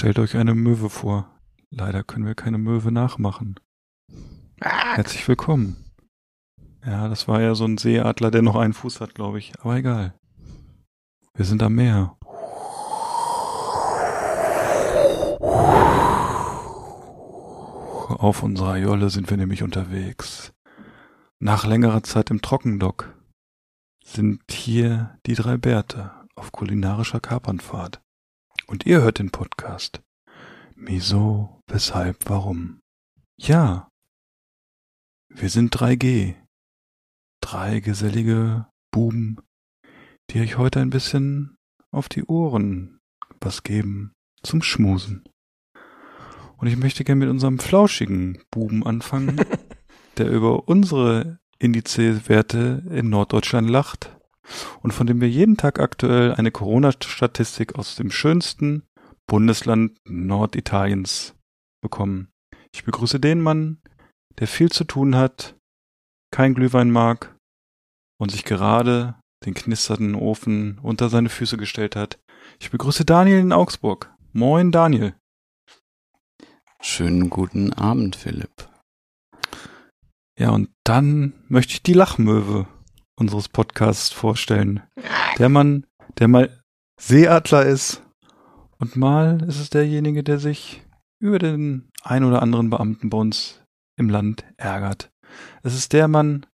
Stellt euch eine Möwe vor. Leider können wir keine Möwe nachmachen. Herzlich willkommen. Ja, das war ja so ein Seeadler, der noch einen Fuß hat, glaube ich. Aber egal. Wir sind am Meer. Auf unserer Jolle sind wir nämlich unterwegs. Nach längerer Zeit im Trockendock sind hier die drei Bärte auf kulinarischer Kapernfahrt. Und ihr hört den Podcast. Wieso, weshalb, warum? Ja. Wir sind 3G. Drei gesellige Buben, die euch heute ein bisschen auf die Ohren was geben zum Schmusen. Und ich möchte gerne mit unserem flauschigen Buben anfangen, der über unsere Indizewerte in Norddeutschland lacht und von dem wir jeden Tag aktuell eine Corona-Statistik aus dem schönsten Bundesland Norditaliens bekommen. Ich begrüße den Mann, der viel zu tun hat, kein Glühwein mag und sich gerade den knisternden Ofen unter seine Füße gestellt hat. Ich begrüße Daniel in Augsburg. Moin, Daniel. Schönen guten Abend, Philipp. Ja, und dann möchte ich die Lachmöwe unseres Podcasts vorstellen. Der Mann, der mal Seeadler ist und mal ist es derjenige, der sich über den ein oder anderen Beamten bei uns im Land ärgert. Es ist der Mann,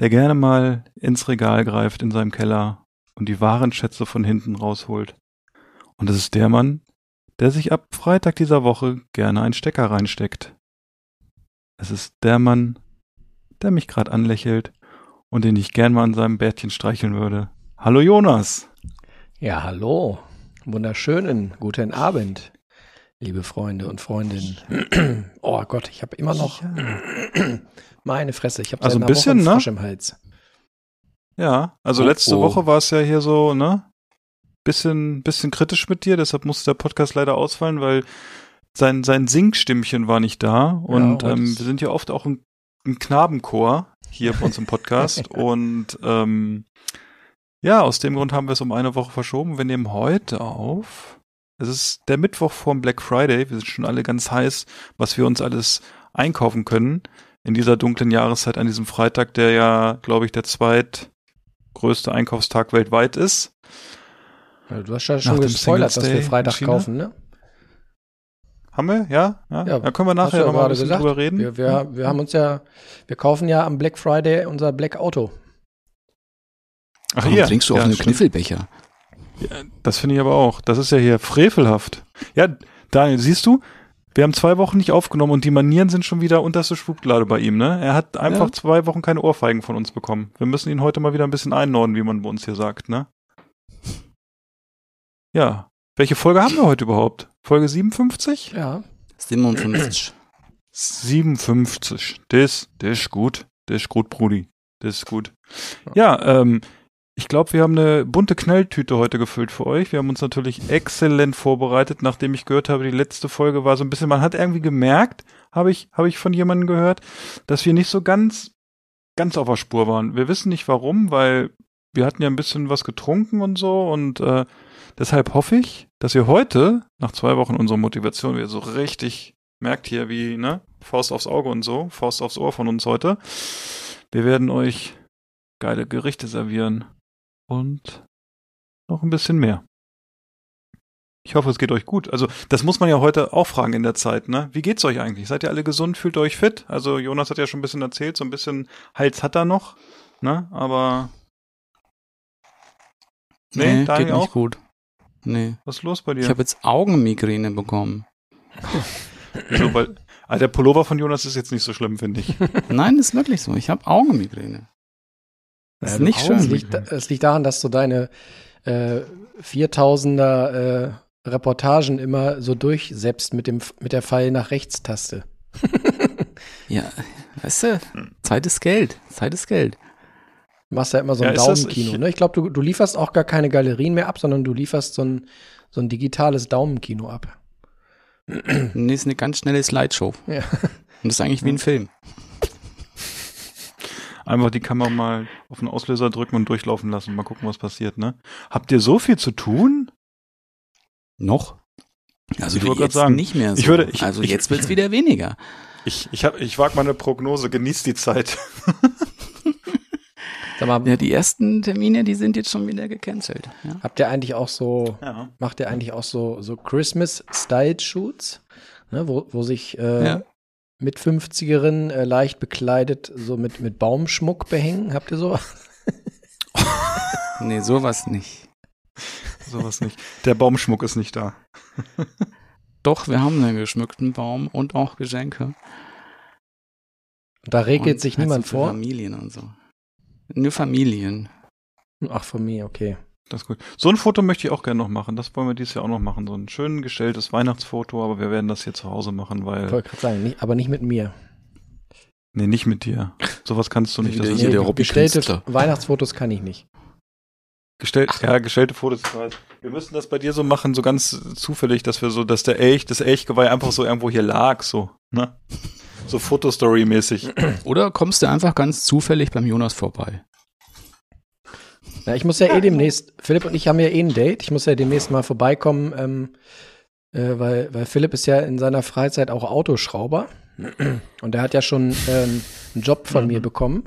der gerne mal ins Regal greift in seinem Keller und die wahren Schätze von hinten rausholt. Und es ist der Mann, der sich ab Freitag dieser Woche gerne einen Stecker reinsteckt. Es ist der Mann, der mich gerade anlächelt und den ich gern mal an seinem Bärtchen streicheln würde. Hallo Jonas. Ja, hallo. Wunderschönen guten Abend, liebe Freunde und Freundinnen. oh Gott, ich habe immer noch meine Fresse. Ich habe also ein bisschen, Woche ne? im Hals. Ja, also Oh, letzte oh. Woche war es ja hier so, ne? Bisschen, bisschen kritisch mit dir, deshalb musste der Podcast leider ausfallen, weil sein, sein Singstimmchen war nicht da. Und heute ähm, ist- wir sind ja oft auch ein, ein Knabenchor hier bei uns im Podcast. und ähm, ja, aus dem Grund haben wir es um eine Woche verschoben. Wir nehmen heute auf. Es ist der Mittwoch vorm Black Friday. Wir sind schon alle ganz heiß, was wir uns alles einkaufen können in dieser dunklen Jahreszeit an diesem Freitag, der ja, glaube ich, der zweitgrößte Einkaufstag weltweit ist. Du hast ja Nach schon dem gespoilert, dass wir Freitag kaufen, ne? Haben wir? Ja? Ja, Ja, da können wir nachher ja noch mal ein gerade bisschen gesagt. drüber reden. Wir, wir, wir haben uns ja, wir kaufen ja am Black Friday unser Black Auto. Ach, Warum hier. trinkst du ja, auf einen stimmt. Kniffelbecher? Das finde ich aber auch. Das ist ja hier frevelhaft. Ja, Daniel, siehst du? Wir haben zwei Wochen nicht aufgenommen und die Manieren sind schon wieder unterste Schublade bei ihm, ne? Er hat einfach Ja. zwei Wochen keine Ohrfeigen von uns bekommen. Wir müssen ihn heute mal wieder ein bisschen einnorden, wie man bei uns hier sagt, ne? Ja. Welche Folge haben wir heute überhaupt? Folge 57? Ja. 57. 57. Das, das ist gut. Das ist gut, Brudi. Das ist gut. Ja, ähm, ich glaube, wir haben eine bunte Knalltüte heute gefüllt für euch. Wir haben uns natürlich exzellent vorbereitet, nachdem ich gehört habe, die letzte Folge war so ein bisschen, man hat irgendwie gemerkt, habe ich, habe ich von jemandem gehört, dass wir nicht so ganz, ganz auf der Spur waren. Wir wissen nicht warum, weil wir hatten ja ein bisschen was getrunken und so und äh, deshalb hoffe ich, dass ihr heute, nach zwei Wochen unserer Motivation, wieder so richtig merkt hier wie, ne, Faust aufs Auge und so, Faust aufs Ohr von uns heute. Wir werden euch geile Gerichte servieren und noch ein bisschen mehr. Ich hoffe, es geht euch gut. Also, das muss man ja heute auch fragen in der Zeit, ne? Wie geht's euch eigentlich? Seid ihr alle gesund? Fühlt ihr euch fit? Also, Jonas hat ja schon ein bisschen erzählt, so ein bisschen Hals hat er noch, ne? Aber Nee, Daniel geht nicht auch? gut. Nee. was ist los bei dir? Ich habe jetzt Augenmigräne bekommen. so, weil, ah, der Pullover von Jonas ist jetzt nicht so schlimm, finde ich. Nein, ist wirklich so. Ich habe Augenmigräne. Ist du- nicht Es schön. liegt, es liegt daran, dass du deine äh, 4000er äh, Reportagen immer so durchsetzt mit, dem, mit der Pfeil nach rechts-Taste. Ja, weißt du, Zeit ist Geld. Zeit ist Geld. Machst ja immer so ein Ja, Daumenkino. ich- ne? Ich glaube, du, du lieferst auch gar keine Galerien mehr ab, sondern du lieferst so ein, so ein digitales Daumenkino ab. Nee, ist eine ganz schnelle Slideshow. Ja. Und das ist eigentlich wie ein Film. Einfach die Kamera mal auf den Auslöser drücken und durchlaufen lassen. Mal gucken, was passiert, ne? Habt ihr so viel zu tun? Noch? Also Ich wollte grad jetzt sagen, nicht mehr so. ich würde- ich- also ich- jetzt wird's wieder weniger. Ich, ich, hab, ich wage mal eine Prognose, genießt die Zeit. Sag mal, Ja, die ersten Termine, die sind jetzt schon wieder gecancelt. Ja. habt ihr eigentlich auch so, Ja. macht ihr eigentlich auch so, so Christmas-Style-Shoots, ne, wo, wo sich äh, Ja. mit 50erinnen äh, leicht bekleidet so mit, mit Baumschmuck behängen? Habt ihr so? Nee, sowas nicht. Sowas nicht. Der Baumschmuck ist nicht da. Doch, wir haben einen geschmückten Baum und auch Geschenke. Da regelt Und sich halt niemand vor. Familien und so. Nur Familien. Ach, von mir, okay. Das ist gut. So ein Foto möchte ich auch gerne noch machen. Das wollen wir dieses Jahr auch noch machen. So ein schön gestelltes Weihnachtsfoto, aber wir werden das hier zu Hause machen, Ich weil. wollte gerade sagen, nicht, aber nicht mit mir. Nee, nicht mit dir. Sowas kannst du nicht. Das ist hier Nee, der gestellte Hobby-Künstler. Weihnachtsfotos kann ich nicht. gestellt, ja, gestellte Fotos. ich weiß. Wir müssen das bei dir so machen, so ganz zufällig, dass wir so, dass der Elch, das Elchgeweih einfach so irgendwo hier lag, so, ne? So Fotostory-mäßig. Oder kommst du einfach ganz zufällig beim Jonas vorbei? Ja, ich muss ja eh demnächst, Philipp und ich haben ja eh ein Date. Ich muss ja demnächst mal vorbeikommen, ähm, äh, weil, weil Philipp ist ja in seiner Freizeit auch Autoschrauber. Und er hat ja schon ähm, einen Job von mir bekommen,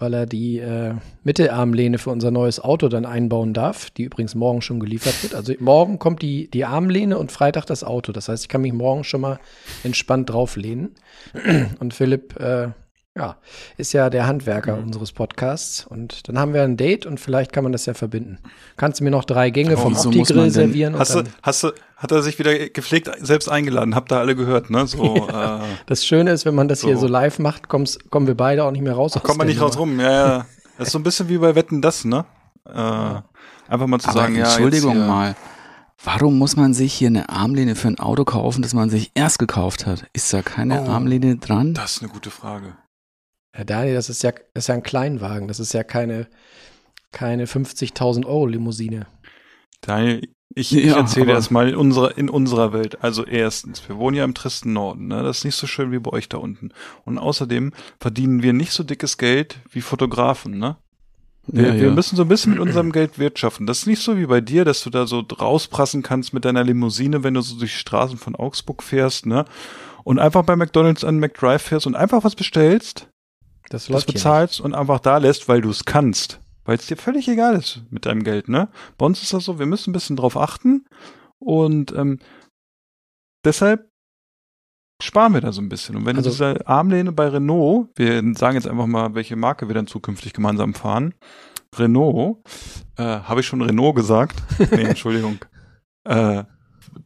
weil er die äh, Mittelarmlehne für unser neues Auto dann einbauen darf, die übrigens morgen schon geliefert wird. Also morgen kommt die, die Armlehne und Freitag das Auto. Das heißt, ich kann mich morgen schon mal entspannt drauflehnen. Und Philipp, äh, ja, ist ja der Handwerker unseres Podcasts. Und dann haben wir ein Date und vielleicht kann man das ja verbinden. Kannst du mir noch drei Gänge vom wieso muss Opti-Grill servieren? und Hast du, hast du, hat er sich wieder gepflegt selbst eingeladen? Habt ihr alle gehört, ne? So, äh, das Schöne ist, wenn man das hier So. so live macht, kommst, kommen wir beide auch nicht mehr raus. aus kommt man nicht raus rum. Ja, ja. Das ist so ein bisschen wie bei Wetten, das, ne? Äh, einfach mal zu Aber sagen, ja. Entschuldigung jetzt hier, mal. Warum muss man sich hier eine Armlehne für ein Auto kaufen, das man sich erst gekauft hat? Ist da keine Oh. Armlehne dran? Das ist eine gute Frage. Ja, Daniel, das ist ja, das ist ja ein Kleinwagen. Das ist ja keine, keine 50.000 Euro Limousine. Daniel, ich, Ja, ich erzähle dir aber- das mal in unserer, in unserer Welt. Also erstens, wir wohnen ja im tristen Norden, ne? Das ist nicht so schön wie bei euch da unten. Und außerdem verdienen wir nicht so dickes Geld wie Fotografen, ne? Wir, Ja, wir ja. müssen so ein bisschen mit unserem Geld wirtschaften. Das ist nicht so wie bei dir, dass du da so rausprassen kannst mit deiner Limousine, wenn du so durch die Straßen von Augsburg fährst, ne? Und einfach bei McDonalds an McDrive fährst und einfach was bestellst, Das das bezahlst und einfach da lässt, weil du es kannst. Weil es dir völlig egal ist mit deinem Geld, ne? Bei uns ist das so, wir müssen ein bisschen drauf achten und ähm, deshalb sparen wir da so ein bisschen. Und wenn Also- diese Armlehne bei Renault, wir sagen jetzt einfach mal, welche Marke wir dann zukünftig gemeinsam fahren. Renault, äh, habe ich schon Renault gesagt? Nee, Entschuldigung. äh,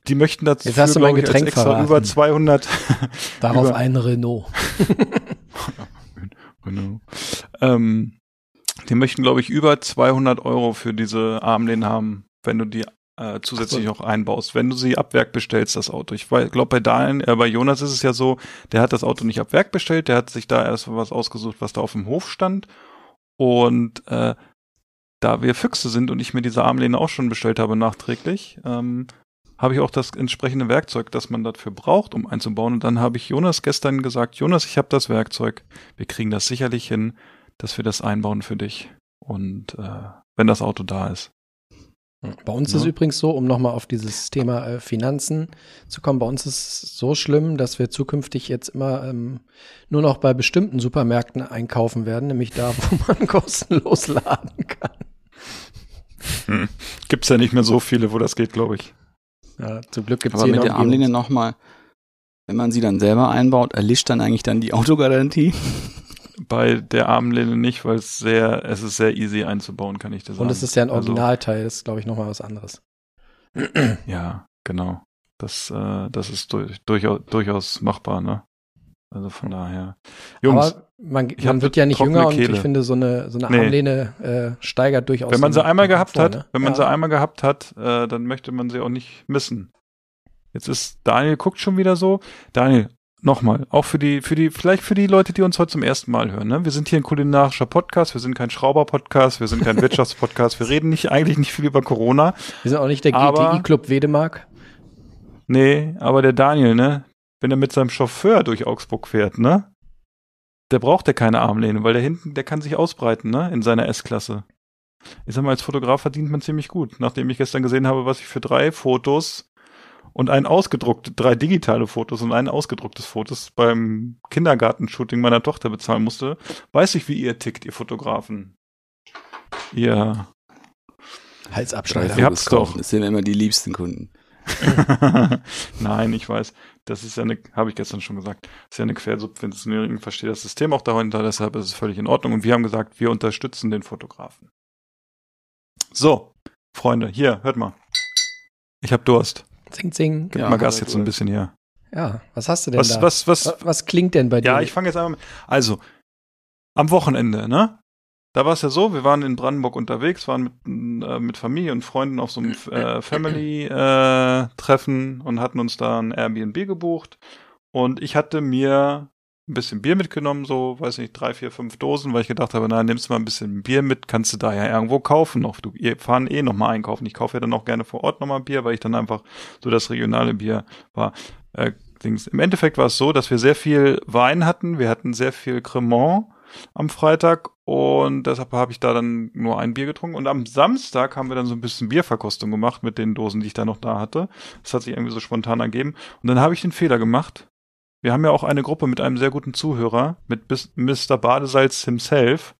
die möchten dazu Jetzt hast du mein glaub ich, Getränk extra über 200 nicht. Darauf über- ein Renault. Genau. Ähm, die möchten, glaube ich, über 200 Euro für diese Armlehnen haben, wenn du die äh, zusätzlich noch einbaust. Wenn du sie ab Werk bestellst, das Auto. Ich glaube, bei Daniel, äh, bei Jonas ist es ja so, der hat das Auto nicht ab Werk bestellt, der hat sich da erst was ausgesucht, was da auf dem Hof stand. Und äh, da wir Füchse sind und ich mir diese Armlehne auch schon bestellt habe nachträglich, ähm, habe ich auch das entsprechende Werkzeug, das man dafür braucht, um einzubauen. Und dann habe ich Jonas gestern gesagt, Jonas, ich habe das Werkzeug. Wir kriegen das sicherlich hin, dass wir das einbauen für dich. Und äh, wenn das Auto da ist. Bei uns Ja. ist übrigens so, um nochmal auf dieses Thema äh, Finanzen zu kommen, bei uns ist es so schlimm, dass wir zukünftig jetzt immer ähm, nur noch bei bestimmten Supermärkten einkaufen werden, nämlich da, wo man kostenlos laden kann. Gibt's ja nicht mehr so viele, wo das geht, glaube ich. Ja, zum Glück gibt es Aber mit der Armlehne Jungs. nochmal, wenn man sie dann selber einbaut, erlischt dann eigentlich dann die Autogarantie? Bei der Armlehne nicht, weil es sehr, es ist sehr easy einzubauen, kann ich dir sagen. Und es ist ja ein Also, Originalteil, das ist, glaube ich, nochmal was anderes. ja, genau. Das, äh, das ist durch, durchaus, durchaus machbar, ne? Also von daher. Jungs, Aber man, man wird ja nicht jünger und Kehle. ich finde, so eine, so eine Nee. Armlehne äh, steigert durchaus. wenn man sie einmal gehabt hat, ne? wenn man ja. sie einmal gehabt hat, äh, dann möchte man sie auch nicht missen. Jetzt ist Daniel guckt schon wieder so. Daniel, nochmal, auch für die, für die, vielleicht für die Leute, die uns heute zum ersten Mal hören. Ne? Wir sind hier ein kulinarischer Podcast, wir sind kein Schrauber-Podcast, wir sind kein Wirtschaftspodcast, wir reden nicht eigentlich nicht viel über Corona. Wir sind auch nicht der GTI-Club Wedemark. Nee, aber der Daniel, ne? Wenn er mit seinem Chauffeur durch Augsburg fährt, ne? Der braucht ja keine Armlehne, weil der hinten, der kann sich ausbreiten, ne? In seiner S-Klasse. Ich sag mal, als Fotograf verdient man ziemlich gut. Nachdem ich gestern gesehen habe, was ich für drei Fotos und ein ausgedruckte, drei digitale Fotos und ein ausgedrucktes Fotos beim Kindergartenshooting meiner Tochter bezahlen musste, weiß ich, wie ihr tickt, ihr Fotografen. Ihr Halsabschneider. Ihr habt's doch. Das sind immer die liebsten Kunden. Nein, ich weiß. Das ist ja eine, habe ich gestern schon gesagt, ist ja eine Quersubventionierung, ich verstehe das System auch dahinter, deshalb ist es völlig in Ordnung. Und wir haben gesagt, wir unterstützen den Fotografen. So, Freunde, hier, hört mal. Ich habe Durst. Zing, zing. Gib Ja, mal Gas jetzt so ein bisschen hier. Ja, was hast du denn Was, da? was, was, was, was klingt denn bei dir? ja, ich fange jetzt einmal mit. Also, am Wochenende, ne? Da war es ja so, wir waren in Brandenburg unterwegs, waren mit, äh, mit Familie und Freunden auf so einem äh, Family-Treffen und hatten uns da ein Airbnb gebucht. Und ich hatte mir ein bisschen Bier mitgenommen, so, weiß nicht, drei, vier, fünf Dosen, weil ich gedacht habe, na, nimmst du mal ein bisschen Bier mit, kannst du da ja irgendwo kaufen noch. Du, ihr fahren eh noch mal einkaufen. Ich kaufe ja dann auch gerne vor Ort noch mal Bier, weil ich dann einfach so das regionale Bier war. Äh. Im Endeffekt war es so, dass wir sehr viel Wein hatten. Wir hatten sehr viel Cremant am Freitag und deshalb habe ich da dann nur ein Bier getrunken. Und am Samstag haben wir dann so ein bisschen Bierverkostung gemacht mit den Dosen, die ich da noch da hatte. Das hat sich irgendwie so spontan ergeben. Und dann habe ich den Fehler gemacht. Wir haben ja auch eine Gruppe mit einem sehr guten Zuhörer, mit bis- Mr. Badesalz himself.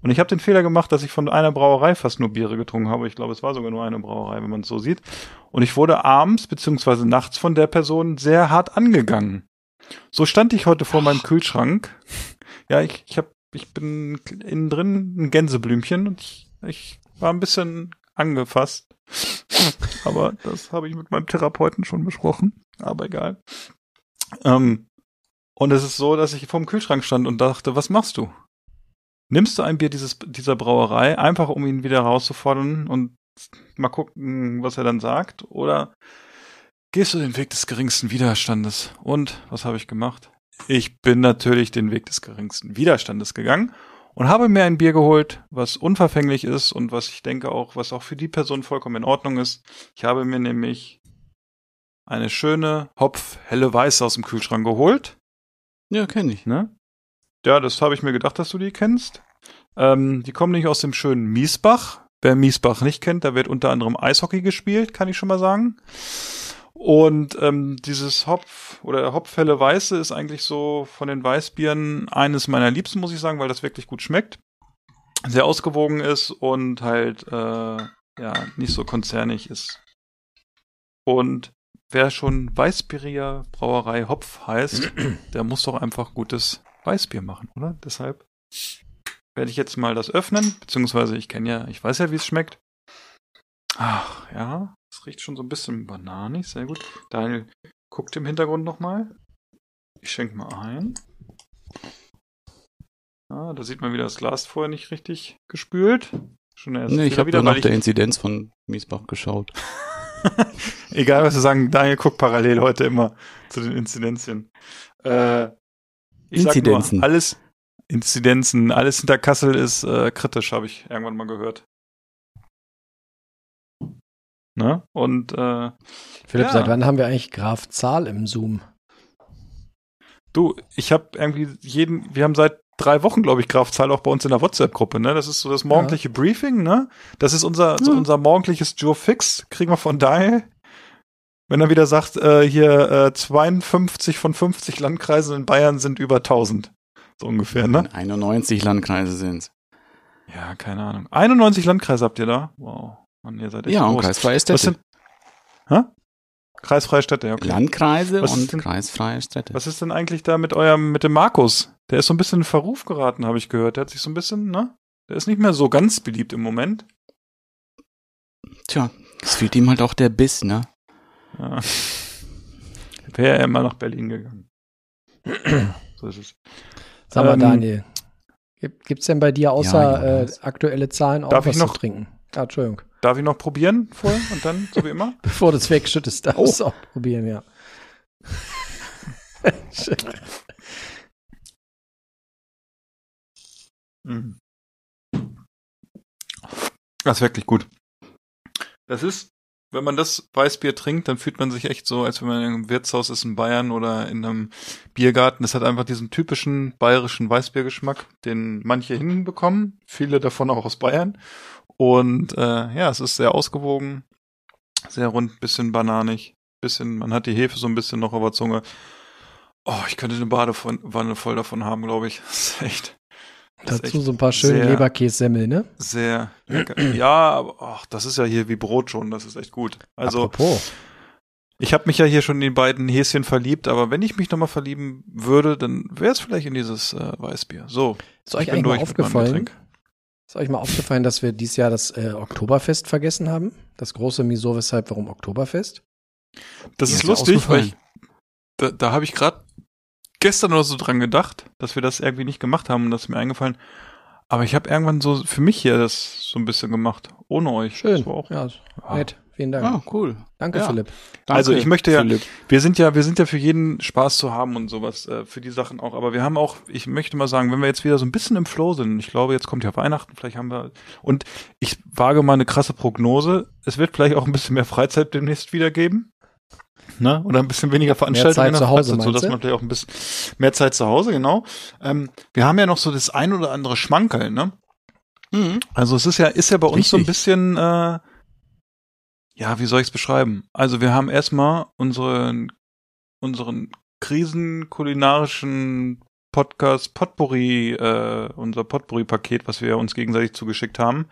Und ich habe den Fehler gemacht, dass ich von einer Brauerei fast nur Biere getrunken habe. Ich glaube, es war sogar nur eine Brauerei, wenn man es so sieht. Und ich wurde abends beziehungsweise nachts von der Person sehr hart angegangen. So stand ich heute vor meinem Kühlschrank. Ja, ich, ich hab, ich bin innen drin ein Gänseblümchen und ich, ich war ein bisschen angefasst. Aber das habe ich mit meinem Therapeuten schon besprochen. Aber egal. Ähm, und es ist so, dass ich vorm Kühlschrank stand und dachte, was machst du? Nimmst du ein Bier dieses, dieser Brauerei, einfach um ihn wieder herauszufordern und mal gucken, was er dann sagt? Oder gehst du den Weg des geringsten Widerstandes? Und was habe ich gemacht? Ich bin natürlich den Weg des geringsten Widerstandes gegangen und habe mir ein Bier geholt, was unverfänglich ist und was ich denke auch, was auch für die Person vollkommen in Ordnung ist. Ich habe mir nämlich eine schöne Hopf helle Weiße aus dem Kühlschrank geholt. Ja, kenne ich. Ne? Ja, das habe ich mir gedacht, dass du die kennst. Ähm, die kommen nicht aus dem schönen Miesbach. Wer Miesbach nicht kennt, da wird unter anderem Eishockey gespielt, kann ich schon mal sagen. Und ähm, dieses Hopf oder Hopfhelle Weiße ist eigentlich so von den Weißbieren eines meiner Liebsten, muss ich sagen, weil das wirklich gut schmeckt. Sehr ausgewogen ist und halt äh, ja nicht so konzernig ist. Und wer schon Weißbieriger Brauerei Hopf heißt, der muss doch einfach gutes Weißbier machen, oder? Deshalb werde ich jetzt mal das öffnen, beziehungsweise ich kenne ja, ich weiß ja, wie es schmeckt. Ach, ja, es riecht schon so ein bisschen bananig, sehr gut. Daniel guckt im Hintergrund nochmal. Ich schenke mal ein. Ah, da sieht man wieder, das Glas vorher nicht richtig gespült. Schon der erste Nee, ich habe nur nach der Inzidenz von Miesbach geschaut. Egal, was wir sagen, Daniel guckt parallel heute immer zu den Inzidenzien. Äh, ich sag Inzidenzen. Nur, alles Inzidenzen, alles hinter Kassel ist äh, kritisch, habe ich irgendwann mal gehört. Ne? Und äh, Philipp, Ja. seit wann haben wir eigentlich Graf Zahl im Zoom? du, ich habe irgendwie jeden, wir haben seit drei Wochen, glaube ich, Grafzahl auch bei uns in der WhatsApp-Gruppe, ne? Das ist so das morgendliche Briefing, ne? Das ist unser, so Ja. unser morgendliches Joe Fix, kriegen wir von Daniel. Wenn er wieder sagt, äh, hier äh, 52 von 50 Landkreisen in Bayern sind über 1000. So ungefähr, ne? 91 Landkreise sind's. Ja, keine Ahnung. 91 Landkreise habt ihr da? Wow. Mann, ihr seid echt Ja, und groß. kreisfreie Was Städte. sind, hä? Kreisfreie Städte, ja, okay. Landkreise Was ist und denn- kreisfreie Städte. Was ist denn eigentlich da mit eurem, mit dem Markus? Der ist so ein bisschen in Verruf geraten, habe ich gehört. Der hat sich so ein bisschen, ne? Der ist nicht mehr so ganz beliebt im Moment. Tja, es fehlt ihm halt auch der Biss, ne? Ja. Wäre er mal nach Berlin gegangen. So ist es. Sag mal, Ähm, Daniel. Gibt es denn bei dir außer Ja, äh, aktuelle Zahlen auch Darf ich was noch- zu trinken? Ah, Entschuldigung. Darf ich noch probieren vorher und dann, so wie immer? Bevor du es wegschüttest, darfst Oh. du es auch probieren, ja. Mhm. Das ist wirklich gut. Das ist, wenn man das Weißbier trinkt, dann fühlt man sich echt so, als wenn man in einem Wirtshaus ist in Bayern oder in einem Biergarten. Das hat einfach diesen typischen bayerischen Weißbiergeschmack, den manche hinbekommen, viele davon auch aus Bayern. Und äh, ja, es ist sehr ausgewogen, sehr rund, bisschen bananig, bisschen, man hat die Hefe so ein bisschen noch auf der Zunge. Oh, ich könnte eine Badewanne voll davon haben, glaube ich. Das ist echt. das ist Dazu echt so ein paar schöne Leberkässemmel, ne? sehr lecker. Ja, aber ach, das ist ja hier wie Brot schon, das ist echt gut. Also, Apropos. ich habe mich ja hier schon in die beiden Häschen verliebt, aber wenn ich mich nochmal verlieben würde, dann wäre es vielleicht in dieses äh, Weißbier. So, Ist euch ich bin eigentlich mal durch mit meinem aufgefallen? Ist euch mal aufgefallen, dass wir dieses Jahr das äh, Oktoberfest vergessen haben? Das große Miso, weshalb, warum Oktoberfest? Das Mir ist ist lustig, weil ich, da, da habe ich gerade gestern oder so dran gedacht, dass wir das irgendwie nicht gemacht haben und das ist mir eingefallen. Aber ich habe irgendwann so für mich hier das so ein bisschen gemacht, ohne euch. Schön. Das war auch, Ja, nett. Vielen Dank. Ah, cool. Danke, ja. Philipp. Danke, Also ich möchte ja- Philipp. Wir sind ja, wir sind ja für jeden Spaß zu haben und sowas, äh, für die Sachen auch. Aber wir haben auch, ich möchte mal sagen, wenn wir jetzt wieder so ein bisschen im Flow sind, ich glaube, jetzt kommt ja Weihnachten, vielleicht haben wir, und ich wage mal eine krasse Prognose, es wird vielleicht auch ein bisschen mehr Freizeit demnächst wieder geben. Ne? Oder ein bisschen weniger Veranstaltungen zu Hause, Freizeit, so dass man vielleicht auch ein bisschen mehr Zeit zu Hause, genau. Ähm, wir haben ja noch so das ein oder andere Schmankerl, ne? Mhm. Also es ist ja, ist ja bei uns so ein bisschen, äh, ja, wie soll ich es beschreiben? Also wir haben erstmal unseren, unseren krisenkulinarischen Podcast Potpourri, äh, unser Potpourri-Paket, was wir uns gegenseitig zugeschickt haben,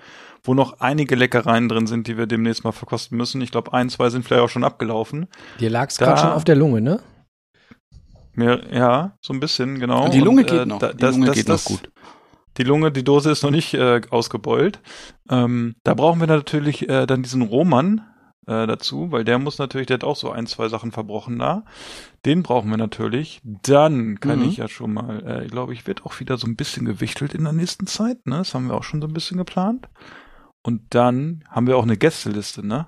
wo noch einige Leckereien drin sind, die wir demnächst mal verkosten müssen. Ich glaube, ein, zwei sind vielleicht auch schon abgelaufen. Dir lag es gerade schon auf der Lunge, ne? Mir, ja, so ein bisschen, genau. Die Lunge Und, geht äh, noch. da- Die das- Lunge das- geht das- noch gut. Die Lunge, die Dose ist noch nicht äh, ausgebeult. Ähm, da brauchen wir natürlich äh, dann diesen Roman äh, dazu, weil der muss natürlich, der hat auch so ein, zwei Sachen verbrochen da. Den brauchen wir natürlich. Dann kann Mhm. ich ja schon mal, äh, ich glaube, ich wird auch wieder so ein bisschen gewichtelt in der nächsten Zeit. Ne? Das haben wir auch schon so ein bisschen geplant. Und dann haben wir auch eine Gästeliste, ne?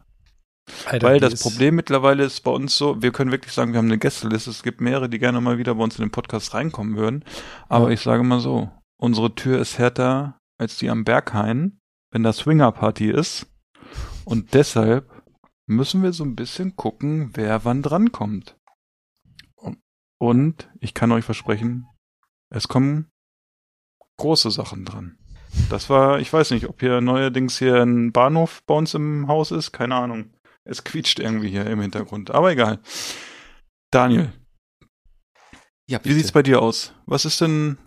Alter, Weil das Problem mittlerweile ist bei uns so, wir können wirklich sagen, wir haben eine Gästeliste. Es gibt mehrere, die gerne mal wieder bei uns in den Podcast reinkommen würden. Aber Ja. ich sage mal so, unsere Tür ist härter als die am Berghain, wenn da Swinger-Party ist. Und deshalb müssen wir so ein bisschen gucken, wer wann drankommt. Und ich kann euch versprechen, es kommen große Sachen dran. Das war, ich weiß nicht, ob hier neuerdings hier ein Bahnhof bei uns im Haus ist, keine Ahnung. Es quietscht irgendwie hier im Hintergrund, aber egal. Daniel, Ja, wie sieht's bei dir aus? Was ist denn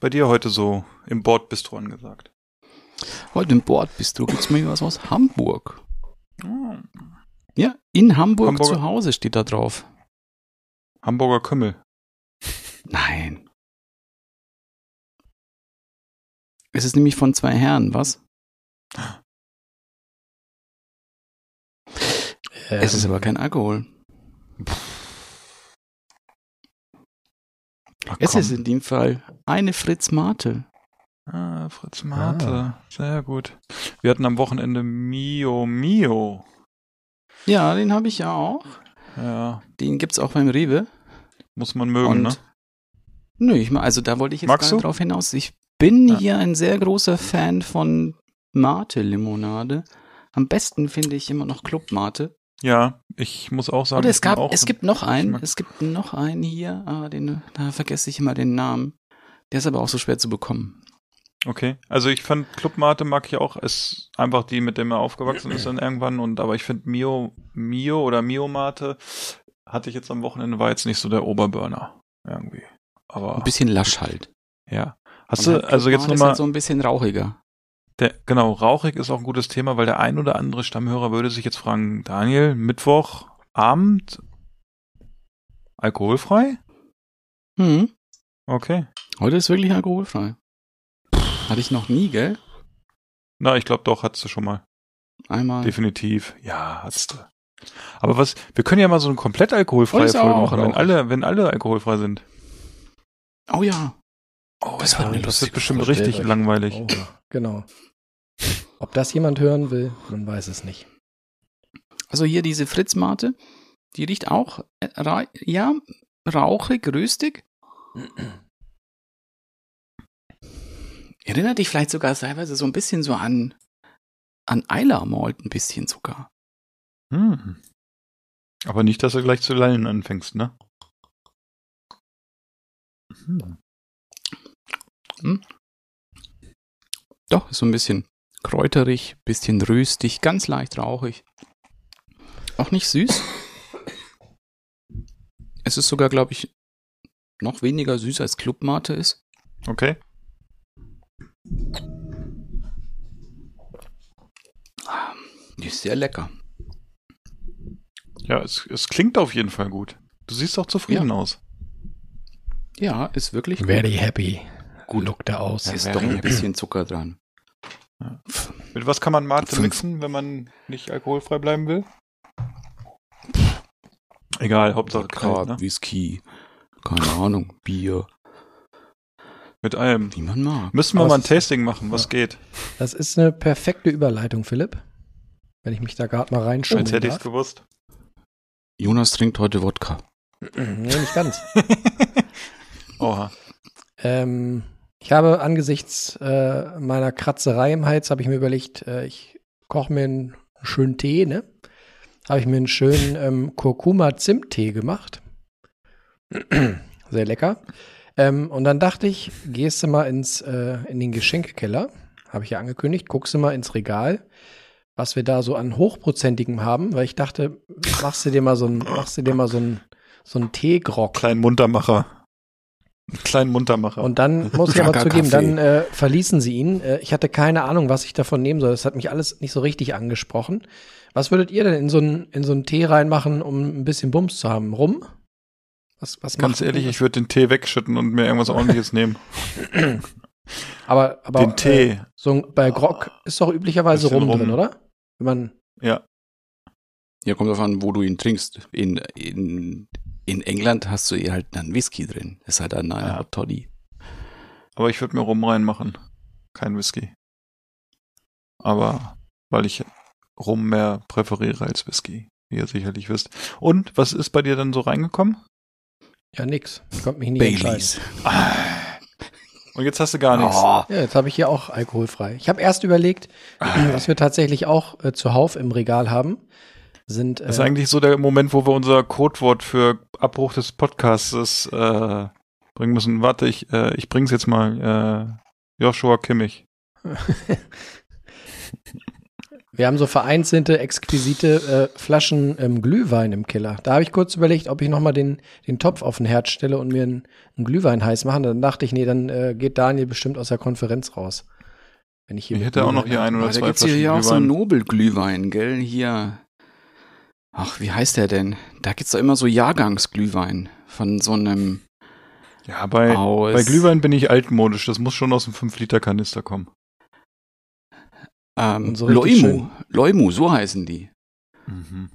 bei dir heute so im Bordbistro angesagt? Heute im Bordbistro gibt's mal was aus Hamburg. Oh, Ja, in Hamburg Hamburger- zu Hause steht da drauf. Hamburger Kümmel. Nein. Es ist nämlich von zwei Herren, was? Ähm, Es ist aber kein Alkohol. Ach, Es ist in dem Fall eine Fritz Mate. Ah, Fritz Mate. Sehr gut. Wir hatten am Wochenende Mio Mio. Ja, den habe ich ja auch. Ja, Den gibt's auch beim Rewe. muss man mögen, Und ne? nö, ich ma- also da wollte ich jetzt Magst gar du? drauf hinaus. Ich bin Ja. hier ein sehr großer Fan von Mate-Limonade. Am besten finde ich immer noch Club Mate. Ja, ich muss auch sagen. Oder es gab, es gibt noch einen, es gibt noch einen hier, aber den, da vergesse ich immer den Namen. Der ist aber auch so schwer zu bekommen. Okay, also ich fand Club Mate mag ich auch, ist einfach die, mit dem er aufgewachsen ist dann irgendwann und aber ich finde Mio Mio oder Mio Mate hatte ich jetzt am Wochenende war jetzt nicht so der Oberburner irgendwie. Aber Ein bisschen lasch halt. ja. Hast Und du halt also jetzt nochmal halt so ein bisschen rauchiger. der genau rauchig ist auch ein gutes Thema, weil der ein oder andere Stammhörer würde sich jetzt fragen, Daniel, Mittwoch Abend alkoholfrei? Hm. Okay. Heute ist wirklich alkoholfrei. Hatte ich noch nie, gell? Na, ich glaube doch, hattest du schon mal. Einmal. Definitiv. Ja, hast du. Aber was, wir können ja mal so eine komplett alkoholfreie Folge machen, wenn alle, wenn alle alkoholfrei sind. Oh ja. Oh, Das das, wird das wird bestimmt richtig euch- langweilig. Oh, genau. Ob das jemand hören will, man weiß es nicht. Also hier diese Fritz-Mate, die riecht auch, äh, ra ja, rauchig, röstig. Erinnert dich vielleicht sogar teilweise so ein bisschen so an, an Eiler Malt, ein bisschen sogar. Hm. Aber nicht, dass du gleich zu lallen anfängst, ne? Hm. Doch, ist so ein bisschen kräuterig, bisschen röstig, ganz leicht rauchig. Auch nicht süß. Es ist sogar, glaube ich, noch weniger süß als Clubmate ist. Okay. Die ist sehr lecker. Ja, es, es klingt auf jeden Fall gut. Du siehst auch zufrieden Ja. aus. Ja, ist wirklich Very happy. Gut. Look da aus. Da ist doch ein bisschen Zucker dran. Mit was kann man Mate Fünf. mixen, wenn man nicht alkoholfrei bleiben will? Egal, Hauptsache Wodka, ne? Whisky, keine Ahnung, Bier, Mit allem. wie man mag. Müssen wir Aber mal ein Tasting machen, was Ja. geht. Das ist eine perfekte Überleitung, Philipp. Wenn ich mich da gerade mal reinschauen Als hätte ich es gewusst. Jonas trinkt heute Wodka. nee, nicht ganz. Oha. Ähm, ich habe angesichts äh, meiner Kratzerei im Hals, habe ich mir überlegt, äh, ich koche mir einen schönen Tee, ne? Habe ich mir einen schönen ähm, Kurkuma-Zimt-Tee gemacht. Sehr lecker. Ähm, und dann dachte ich, gehst du mal ins, äh, in den Geschenkekeller, habe ich ja angekündigt, guckst du mal ins Regal, was wir da so an hochprozentigem haben, weil ich dachte, machst du dir mal so ein, machst du dir mal so ein, so ein Teegrog. Kleinen Muntermacher. Einen kleinen Muntermacher. Und dann muss ich aber zugeben, dann äh, verließen sie ihn. Äh, ich hatte keine Ahnung, was ich davon nehmen soll. Das hat mich alles nicht so richtig angesprochen. Was würdet ihr denn in so einen in so einen Tee reinmachen, um ein bisschen Bums zu haben? Rum? Was, was Ganz macht- ehrlich, ich würde den Tee wegschütten und mir irgendwas ordentliches nehmen. aber, aber den Äh, Tee. so bei Grog ist doch üblicherweise Rum, Rum. drin, oder? Wenn man Ja. Ja, kommt drauf an, wo du ihn trinkst. In, in, in England hast du eh halt dann Whisky drin. Es sei dann eine Ja. Hot Toddy. Aber ich würde mir Rum reinmachen. Kein Whisky. Aber weil ich Rum mehr präferiere als Whisky, wie ihr sicherlich wisst. Und was ist bei dir dann so reingekommen? Ja nix. Ich konnte mich nicht Baileys. Und jetzt hast du gar nichts. Oh. Ja, jetzt habe ich hier auch alkoholfrei. Ich habe erst überlegt, was wir tatsächlich auch äh, zuhauf im Regal haben, sind äh, Das ist eigentlich so der Moment, wo wir unser Codewort für Abbruch des Podcasts äh, bringen müssen. Warte, ich, äh, ich bring's jetzt mal. Äh, Joshua Kimmich. Wir haben so vereinzelte, exquisite äh, Flaschen ähm, Glühwein im Keller. Da habe ich kurz überlegt, ob ich nochmal den, den Topf auf den Herd stelle und mir einen, einen Glühwein heiß machen. Dann dachte ich, nee, dann äh, geht Daniel bestimmt aus der Konferenz raus. Wenn ich hier Ich hätte auch noch Glühwein- hier ein oder da zwei gibt's hier, Flaschen hier auch so einen Glühwein. Nobelglühwein, gell? Hier. Ach, wie heißt der denn? Da gibt's doch immer so Jahrgangsglühwein von so einem Ja, bei, aus. bei Glühwein bin ich altmodisch. Das muss schon aus dem 5-Liter-Kanister kommen. Ähm, so Loimu. Loimu, so heißen die. Mhm.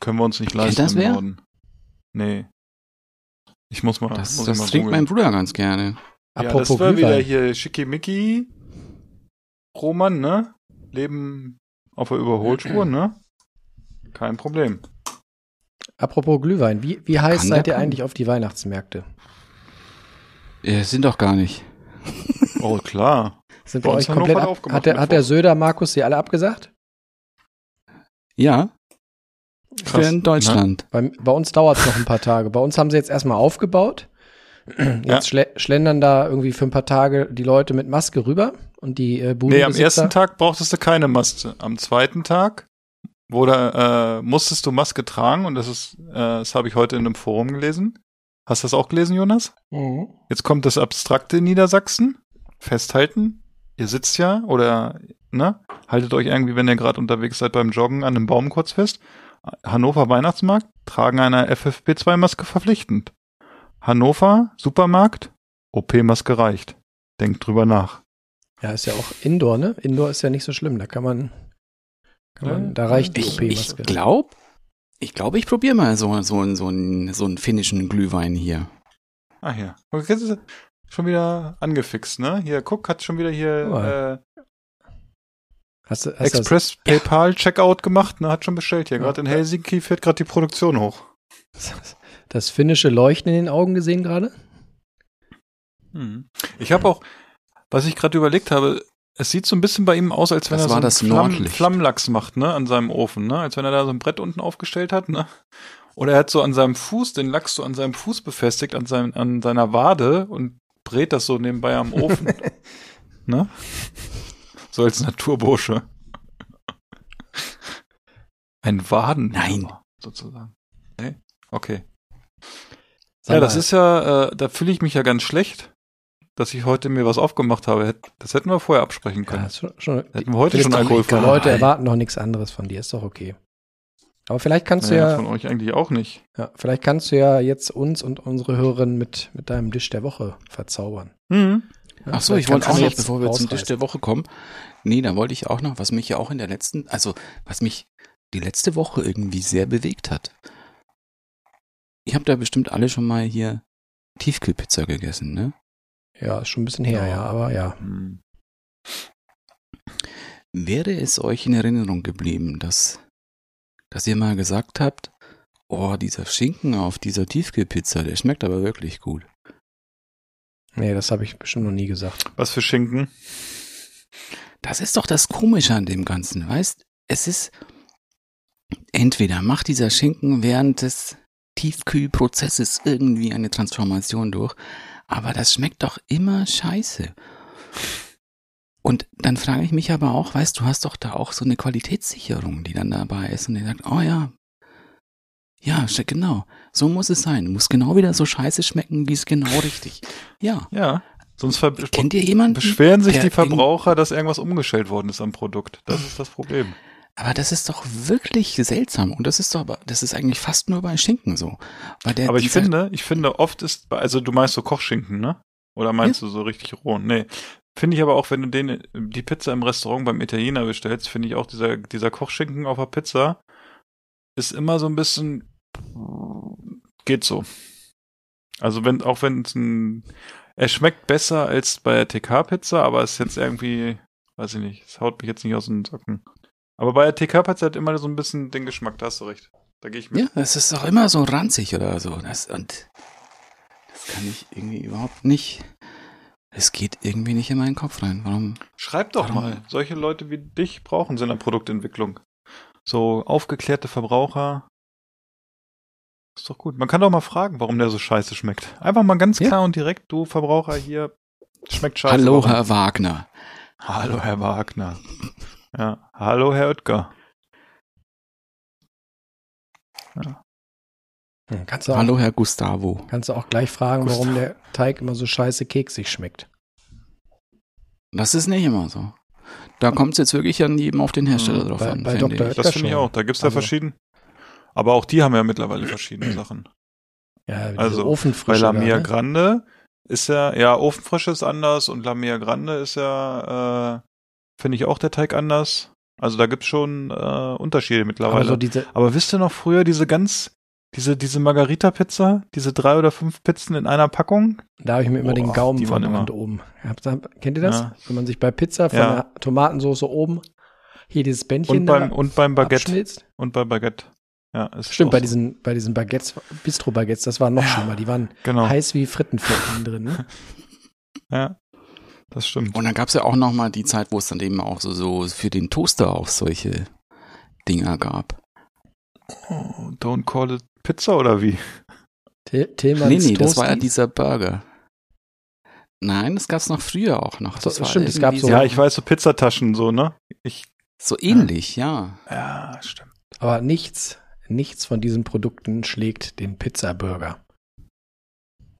Können wir uns nicht Kennt leisten das im wer? Norden. Nee. Ich muss mal, Das, muss das mal trinkt mein. Bruder ganz gerne. Ja, Apropos das war wieder Glühwein. hier Schickimicki. Roman, ne? Leben auf der Überholspur, ne? Kein Problem. Apropos Glühwein, wie, wie heiß Kann seid ihr kommen? eigentlich auf die Weihnachtsmärkte? Äh, sind doch gar nicht. Oh, klar. Sind Bei euch komplett hat ab, aufgemacht hat, der, hat der. Söder, Markus, sie alle abgesagt? Ja, Krass. für in Deutschland. Bei, bei uns dauert es noch ein paar Tage. Bei uns haben sie jetzt erstmal aufgebaut. Jetzt Ja. schle schlendern da irgendwie für ein paar Tage die Leute mit Maske rüber und die äh, Nee, am ersten Tag brauchtest du keine Maske. Am zweiten Tag wurde, äh, musstest du Maske tragen und das ist, äh, das habe ich heute in einem Forum gelesen. Hast du das auch gelesen, Jonas? Mhm. Jetzt kommt das Abstrakte in Niedersachsen. Festhalten. Ihr sitzt ja oder, ne? Haltet euch irgendwie, wenn ihr gerade unterwegs seid beim Joggen, an einem Baum kurz fest. Hannover Weihnachtsmarkt, Tragen einer FFP2-Maske verpflichtend. Hannover Supermarkt, OP-Maske reicht. Denkt drüber nach. Ja, ist ja auch Indoor, ne? Indoor ist ja nicht so schlimm. Da kann man, kann Ja. man da reicht die Ich, ich OP-Maske. glaube, ich glaube, ich probiere mal so, so, so, einen, so einen finnischen Glühwein hier. Ah, hier. Schon wieder angefixt, ne? Hier, guck, hat schon wieder hier Guck äh, Hast du, hast du das, Express PayPal Checkout gemacht, ne? Hat schon bestellt hier. Ja. Gerade in Helsinki fährt gerade die Produktion hoch. das finnische Leuchten in den Augen gesehen gerade? Hm. Ich habe auch, was ich gerade überlegt habe, es sieht so ein bisschen bei ihm aus, als wenn Das er so war einen das Flamm. Flammlachs macht, ne, an seinem Ofen, ne, als wenn er da so ein Brett unten aufgestellt hat, ne. Oder er hat so an seinem Fuß, den Lachs so an seinem Fuß befestigt, an, seinem, an seiner Wade und brät das so nebenbei am Ofen, ne. So als Naturbursche. Ein Waden. Nein. Sozusagen. Nee? Okay. Sag ja, das mal, ist ja, äh, da fühle ich mich ja ganz schlecht, dass ich heute mir was aufgemacht habe. Das hätten wir vorher absprechen ja, können. ist schon, schon, Hätten wir heute schon die alkoholfrei. Leute erwarten noch nichts anderes von dir, ist doch okay. Aber vielleicht kannst Naja, du von ja, euch eigentlich auch nicht. ja, vielleicht kannst du ja jetzt uns und unsere Hörerinnen mit, mit deinem Dish der Woche verzaubern. Hm. Ja, Ach so, ich wollte auch noch, bevor wir zum Tisch rausreißen. der Woche kommen. Nee, da wollte ich auch noch, was mich ja auch in der letzten, also was mich die letzte Woche irgendwie sehr bewegt hat. Ihr habt ja bestimmt alle schon mal hier Tiefkühlpizza gegessen, ne? Ja, ist schon ein bisschen her, ja, aber ja. Hm. Wäre es euch in Erinnerung geblieben, dass, dass ihr mal gesagt habt, oh, dieser Schinken auf dieser Tiefkühlpizza, der schmeckt aber wirklich gut. Nee, das habe ich bestimmt noch nie gesagt. Was für Schinken? Das ist doch das Komische an dem Ganzen, weißt? Es ist entweder macht dieser Schinken während des Tiefkühlprozesses irgendwie eine Transformation durch, aber das schmeckt doch immer scheiße. Und dann frage ich mich aber auch, weißt du, hast doch da auch so eine Qualitätssicherung, die dann dabei ist und die sagt, oh ja, ja, genau, so muss es sein, muss genau wieder so scheiße schmecken, wie es genau richtig. Ja, Ja. Sonst kennt ihr jemanden? beschweren sich die Verbraucher, dass irgendwas umgestellt worden ist am Produkt. Das ist das Problem. Aber das ist doch wirklich seltsam. Und das ist doch, aber- das ist eigentlich fast nur bei Schinken so. Der, Aber ich finde, ich finde, oft ist, also du meinst so Kochschinken, ne? Oder meinst du so richtig roh? Nee. Finde ich aber auch, wenn du den, die Pizza im Restaurant beim Italiener bestellst, finde ich auch dieser, dieser Kochschinken auf der Pizza ist immer so ein bisschen, geht so. Also wenn, auch wenn es ein, er schmeckt besser als bei der TK-Pizza, aber ist jetzt irgendwie, weiß ich nicht, es haut mich jetzt nicht aus den Socken. Aber bei der TK-Pizza hat immer so ein bisschen den Geschmack, da hast du recht. Da gehe ich mit. Ja, das ist doch immer so ranzig oder so. Das, und das kann ich irgendwie überhaupt nicht. Es geht irgendwie nicht in meinen Kopf rein. Warum? Schreib doch Warum? mal. Solche Leute wie dich brauchen sie in der Produktentwicklung. So aufgeklärte Verbraucher. Ist doch gut. Man kann doch mal fragen, warum der so scheiße schmeckt. Einfach mal ganz Ja. klar und direkt, du Verbraucher hier, schmeckt scheiße. Hallo, Warum? Herr Wagner. Hallo, Herr Wagner. Ja. Hallo, Herr Oetker. Hm, kannst, du auch, Hallo, Herr Gustavo. kannst du auch gleich fragen, warum der Teig immer so scheiße keksig schmeckt. Das ist nicht immer so. Da kommt es jetzt wirklich an jedem auf den Hersteller Mhm. drauf Bei- an. bei Dr. ich. Das Das finde ich auch. Da gibt's ja Also- verschieden. Aber auch die haben ja mittlerweile verschiedene Sachen. Ja, Also, Bei Ofenfrische. La da, Mia ne? Grande ist ja, ja, Ofenfrisch ist anders und La Mia Grande ist ja, äh, finde ich auch der Teig anders. Also da gibt's schon äh, Unterschiede mittlerweile. so diese, Aber wisst ihr noch früher diese ganz, diese, diese Margarita-Pizza, diese drei oder fünf Pizzen in einer Packung? da habe ich mir immer den Boah, Gaumen verbrannt oben. Habt Kennt ihr das? Ja. Wenn man sich bei Pizza von Ja. der Tomatensauce oben hier dieses Bändchen Und beim, und beim Baguette. Und bei Baguette. Ja, ist Stimmt, bei diesen, bei diesen Baguettes, Bistro-Baguettes, das war noch schlimmer. Die waren Genau. heiß wie Frittenfett drin. Ne? Ja, das stimmt. Und dann gab es ja auch noch mal die Zeit, wo es dann eben auch so, so für den Toaster auch solche Dinger gab. Oh, don't call it Pizza oder wie? Tillmanns nee, nee, das war ja dieser Burger. Nein, das gab es noch früher auch noch. So, Das war stimmt, es gab so- Ja, ich weiß, so Pizzataschen so, ne? Ich, So ähnlich, ja. ja, stimmt. Aber nichts, nichts von diesen Produkten schlägt den Pizza-Burger.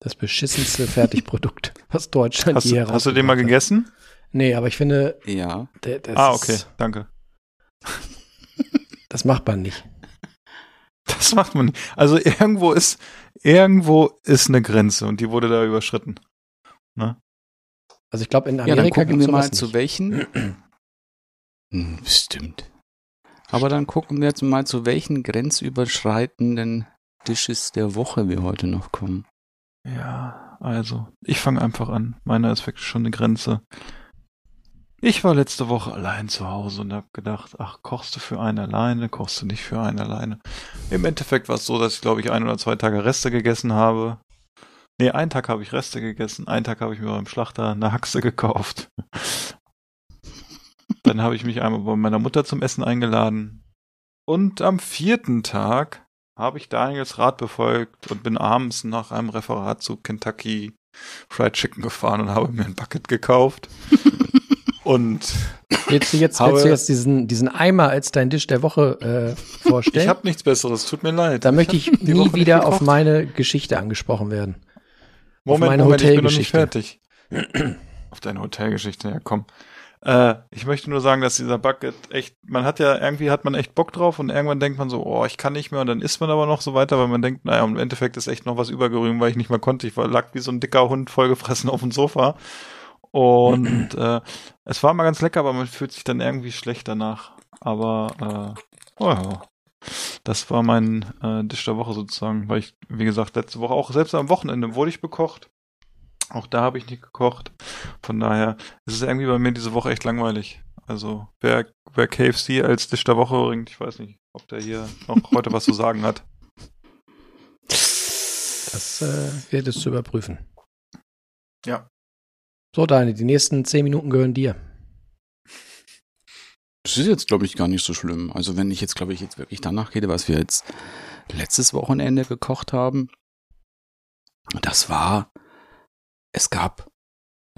Das beschissenste Fertigprodukt, was Deutschland Hast, je du- hast du den mal hat. gegessen? Nee, aber ich finde, Ja. ah, okay, ist- danke. das macht man nicht. Das macht man nicht. Also irgendwo ist, irgendwo ist eine Grenze und die wurde da überschritten. Also ich glaube, in Ja, dann Amerika gucken gibt wir es mal zu nicht. welchen. Hm, Stimmt. Aber dann gucken wir jetzt mal zu welchen grenzüberschreitenden Dishes der Woche wir heute noch kommen. Ja, Also, ich fange einfach an. Meiner ist wirklich schon eine Grenze. Ich war letzte Woche allein zu Hause und hab gedacht, ach, kochst du für einen alleine, kochst du nicht für einen alleine. Im Endeffekt war es so, dass ich, glaube ich, ein oder zwei Tage Reste gegessen habe. Nee, einen Tag habe ich Reste gegessen, einen Tag habe ich mir beim Schlachter eine Haxe gekauft. Dann habe ich mich einmal bei meiner Mutter zum Essen eingeladen. Und am vierten Tag habe ich Daniels Rat befolgt und bin abends nach einem Referat zu Kentucky Fried Chicken gefahren und habe mir ein Bucket gekauft. und Willst du jetzt, Habe- willst du jetzt diesen, diesen Eimer als dein Dish der Woche äh, vorstellen? ich habe nichts Besseres, tut mir leid. da möchte ich Woche nie nicht wieder auf meine Geschichte angesprochen werden. Moment, meine Moment, ich bin noch nicht Hotelgeschichte. fertig. auf deine Hotelgeschichte, ja komm. Äh, ich möchte nur sagen, dass dieser Bucket echt, man hat ja, irgendwie hat man echt Bock drauf und irgendwann denkt man so, oh, ich kann nicht mehr und dann isst man aber noch so weiter, weil man denkt, naja, im Endeffekt ist echt noch was übergerühmt, weil ich nicht mehr konnte. Ich war, lag wie so ein dicker Hund vollgefressen auf dem Sofa. Und äh, es war mal ganz lecker, aber man fühlt sich dann irgendwie schlecht danach. Aber äh, oh ja. Das war mein äh, Dish der Woche sozusagen, weil ich, wie gesagt, letzte Woche auch selbst am Wochenende wurde ich bekocht. Auch da habe ich nicht gekocht. Von daher ist es irgendwie bei mir diese Woche echt langweilig. Also wer, wer KFC als Dish der Woche bringt, ich weiß nicht, ob der hier noch heute was zu sagen hat. Das äh, wird es zu überprüfen. Ja. So, Daniel, die nächsten zehn Minuten gehören dir. Das ist jetzt, glaube ich, gar nicht so schlimm. Also wenn ich jetzt, glaube ich, jetzt wirklich danach gehe, was wir jetzt letztes Wochenende gekocht haben, das war, es gab,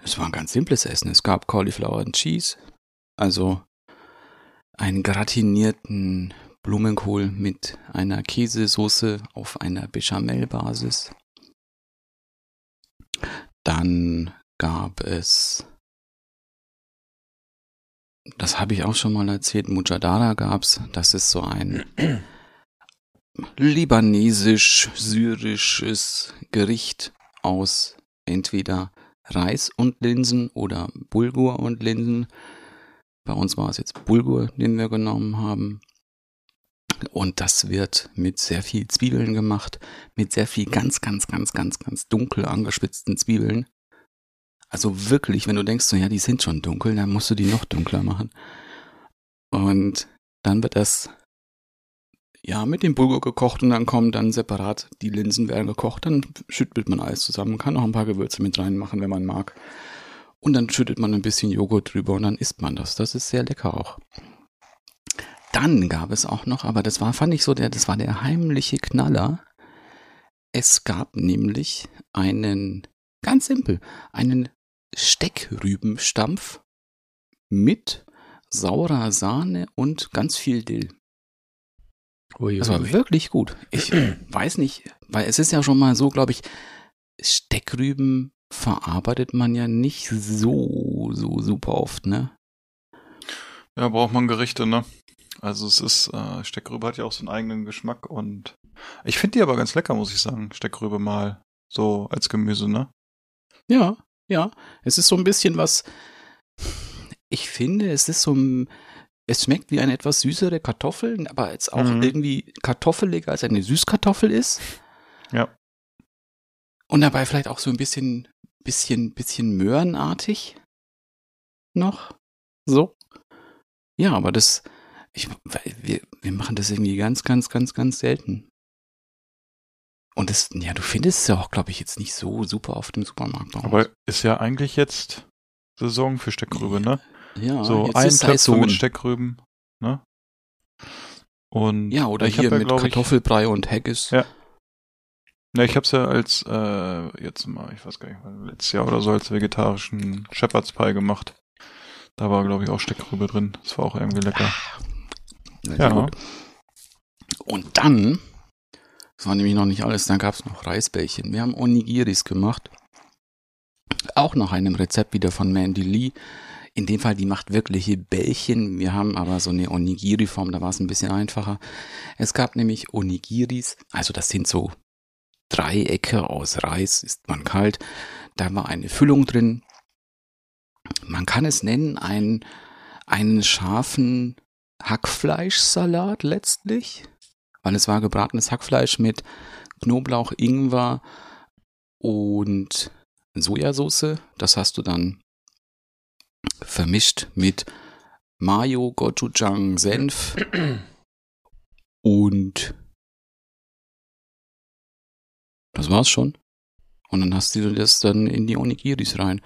es war ein ganz simples Essen. Es gab Cauliflower and Cheese, also einen gratinierten Blumenkohl mit einer Käsesoße auf einer Bechamelbasis. Dann gab es das habe ich auch schon mal erzählt. Mujadara gab's. Das ist so ein libanesisch-syrisches Gericht aus entweder Reis und Linsen oder Bulgur und Linsen. Bei uns war es jetzt Bulgur, den wir genommen haben. Und das wird mit sehr viel Zwiebeln gemacht, mit sehr viel ganz, ganz, ganz, ganz, ganz dunkel angespitzten Zwiebeln. Also wirklich, wenn du denkst, so ja, die sind schon dunkel, dann musst du die noch dunkler machen. Und dann wird das ja mit dem Bulgur gekocht und dann kommen dann separat die Linsen werden gekocht, dann schüttelt man alles zusammen, kann noch ein paar Gewürze mit reinmachen, wenn man mag. Und dann schüttet man ein bisschen Joghurt drüber und dann isst man das. Das ist sehr lecker auch. Dann gab es auch noch, aber das war, fand ich so, der, das war der heimliche Knaller. Es gab nämlich einen, ganz simpel, einen Steckrübenstampf mit saurer Sahne und ganz viel Dill. Ui, Das war ui. wirklich gut. Ich weiß nicht, weil es ist ja schon mal so, glaube ich, Steckrüben verarbeitet man ja nicht so, so super oft, ne? Ja, braucht man Gerichte, ne? Also es ist, äh, Steckrübe hat ja auch so einen eigenen Geschmack und ich finde die aber ganz lecker, muss ich sagen. Steckrübe mal so als Gemüse, ne? Ja, ja. Es ist so ein bisschen was. Ich finde, es ist so ein. Es schmeckt wie eine etwas süßere Kartoffel, aber jetzt auch Mhm. irgendwie kartoffeliger als eine Süßkartoffel ist. Ja. Und dabei vielleicht auch so ein bisschen, bisschen, bisschen möhrenartig noch. So. Ja, aber das, ich, weil wir, wir machen das irgendwie ganz, ganz, ganz, ganz selten. Und das, ja, du findest es ja auch, glaube ich, jetzt nicht so super auf dem Supermarkt. uns. Aber ist ja eigentlich jetzt Saison für Steckrübe, ne? ja, so jetzt ein ist Töpfe mit Steckrüben, ne? Und Ja, oder ich hier ja, mit glaub ich, Kartoffelbrei und Haggis. Ja. Ne, ich hab's ja als, äh, jetzt mal, ich weiß gar nicht, letztes Jahr oder so als vegetarischen Shepherd's Pie gemacht. Da war, glaube ich, auch Steckrübe drin. Das war auch irgendwie lecker. Sehr Ja. gut. Und dann, das war nämlich noch nicht alles, dann gab's noch Reisbällchen. Wir haben Onigiris gemacht. Auch nach einem Rezept wieder von Mandy Lee. In dem Fall, die macht wirkliche Bällchen. Wir haben aber so eine Onigiri-Form, da war es ein bisschen einfacher. Es gab nämlich Onigiris, also das sind so Dreiecke aus Reis, ist man kalt. Da war eine Füllung drin. Man kann es nennen, ein, einen scharfen Hackfleischsalat letztlich, weil es war gebratenes Hackfleisch mit Knoblauch, Ingwer und Sojasauce. Das hast du dann vermischt mit Mayo, Gochujang, Senf und das war's schon. Und dann hast du das dann in die Onigiris rein.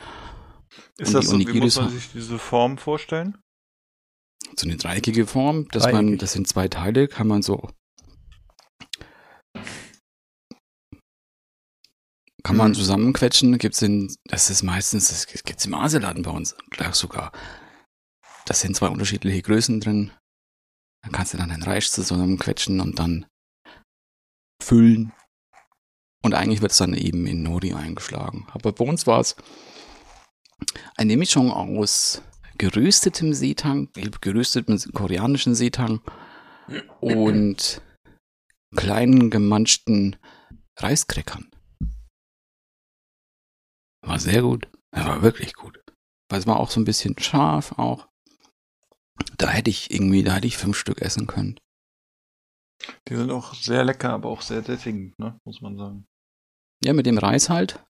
Ist Und das so, wie muss man sich diese Form vorstellen? So eine dreieckige Form, dass man, Dreieckig. das sind zwei Teile, kann man so. Kann man Mhm. zusammenquetschen, gibt's in, das ist meistens, das gibt's im Asialaden bei uns, gleich sogar. Das sind zwei unterschiedliche Größen drin. Dann kannst du dann den Reis zusammenquetschen und dann füllen. Und eigentlich wird es dann eben in Nori eingeschlagen. Aber bei uns war es eine Mischung aus geröstetem Seetang, geröstetem koreanischen Seetang und kleinen gemanschten Reiskräckern. War sehr gut. Er war wirklich gut. Weil es war auch so ein bisschen scharf auch. Da hätte ich irgendwie, da hätte ich fünf Stück essen können. Die sind auch sehr lecker, aber auch sehr sättigend, ne? muss man sagen. Ja, mit dem Reis halt.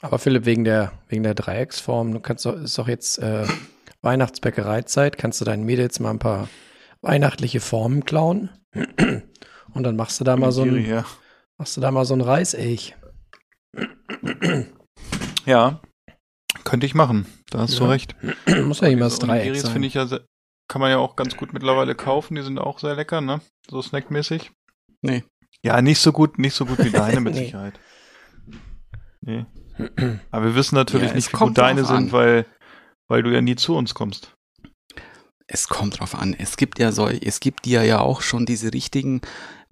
Aber Philipp, wegen der, wegen der Dreiecksform, du kannst doch, ist doch jetzt äh, Weihnachtsbäckereizeit, kannst du deinen Mädels mal ein paar weihnachtliche Formen klauen. Und dann machst du da mal so ein, her. machst du da mal so ein Reiseich. Ja, könnte ich machen. Da hast du Ja. recht. Muss ja immer das Dreieck Onigiris sein. finde ich ja, sehr, kann man ja auch ganz gut mittlerweile kaufen. Die sind auch sehr lecker, ne? So snackmäßig. Nee. Ja, nicht so gut, nicht so gut wie deine mit Nee. Sicherheit. Nee. Aber wir wissen natürlich Ja, es nicht, wie kommt gut deine an. sind, weil, weil du ja nie zu uns kommst. Es kommt drauf an. Es gibt ja so, es gibt ja ja auch schon diese richtigen,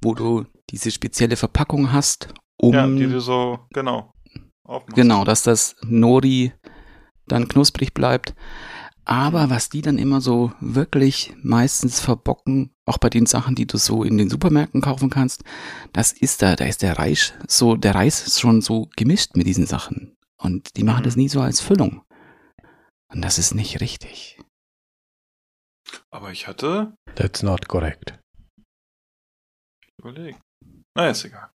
wo du diese spezielle Verpackung hast, um ja, die du so, genau. Aufmachst. Genau, dass das Nori dann knusprig bleibt. Aber was die dann immer so wirklich meistens verbocken, auch bei den Sachen, die du so in den Supermärkten kaufen kannst, das ist da, da ist der Reis so, der Reis ist schon so gemischt mit diesen Sachen. Und die machen Mhm. das nie so als Füllung. Und das ist nicht richtig. Aber ich hatte That's not correct. überlegt. Na, ist egal.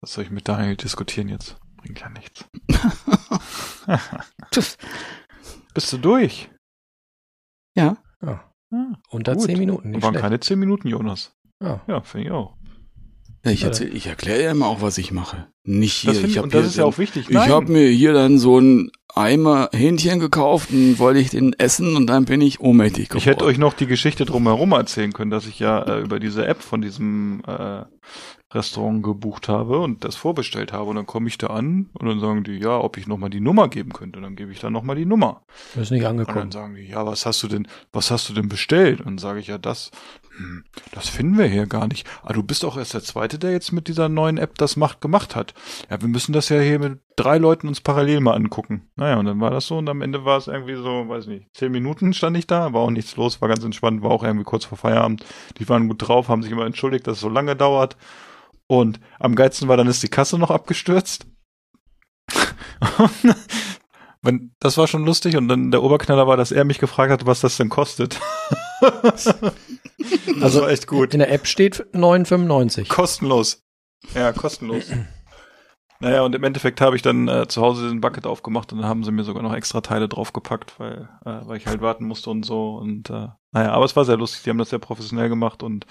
Was soll ich mit Daniel diskutieren jetzt? Bringt ja nichts. Bist du durch? ja, Ja. Ja, Unter gut. zehn Minuten, nicht Waren schlecht. keine zehn Minuten, Jonas. Ja. Ja, finde ich auch. Ja, ich, erzähl, ich erkläre ja immer auch, was ich mache. Nicht hier. Das ich hab und das hier ist ja auch wichtig. Ich habe mir hier dann so ein Eimer Hähnchen gekauft und wollte ich den essen und dann bin ich ohnmächtig geworden. Ich hätte euch noch die Geschichte drumherum erzählen können, dass ich ja äh, über diese App von diesem äh, Restaurant gebucht habe und das vorbestellt habe. Und dann komme ich da an und dann sagen die, ja, ob ich nochmal die Nummer geben könnte. Und dann gebe ich dann nochmal die Nummer. Wir sind nicht Und dann angekommen. sagen die, ja, was hast du denn, was hast du denn bestellt? Und dann sage ich ja, das, hm, das finden wir hier gar nicht. Ah, du bist auch erst der Zweite, der jetzt mit dieser neuen App das macht, gemacht hat. Ja, wir müssen das ja hier mit drei Leuten uns parallel mal angucken. Naja, und dann war das so und am Ende war es irgendwie so, weiß nicht, zehn Minuten stand ich da, war auch nichts los, war ganz entspannt, war auch irgendwie kurz vor Feierabend. Die waren gut drauf, haben sich immer entschuldigt, dass es so lange dauert. Und am geilsten war, dann ist die Kasse noch abgestürzt. Wenn, das war schon lustig und dann der Oberknaller war, dass er mich gefragt hat, was das denn kostet. das Also war echt gut. In der App steht 9,95. Kostenlos. Ja, kostenlos. naja, und im Endeffekt habe ich dann äh, zu Hause den Bucket aufgemacht und dann haben sie mir sogar noch extra Teile draufgepackt, weil, äh, weil ich halt warten musste und so. Und äh, naja, aber es war sehr lustig, die haben das sehr professionell gemacht und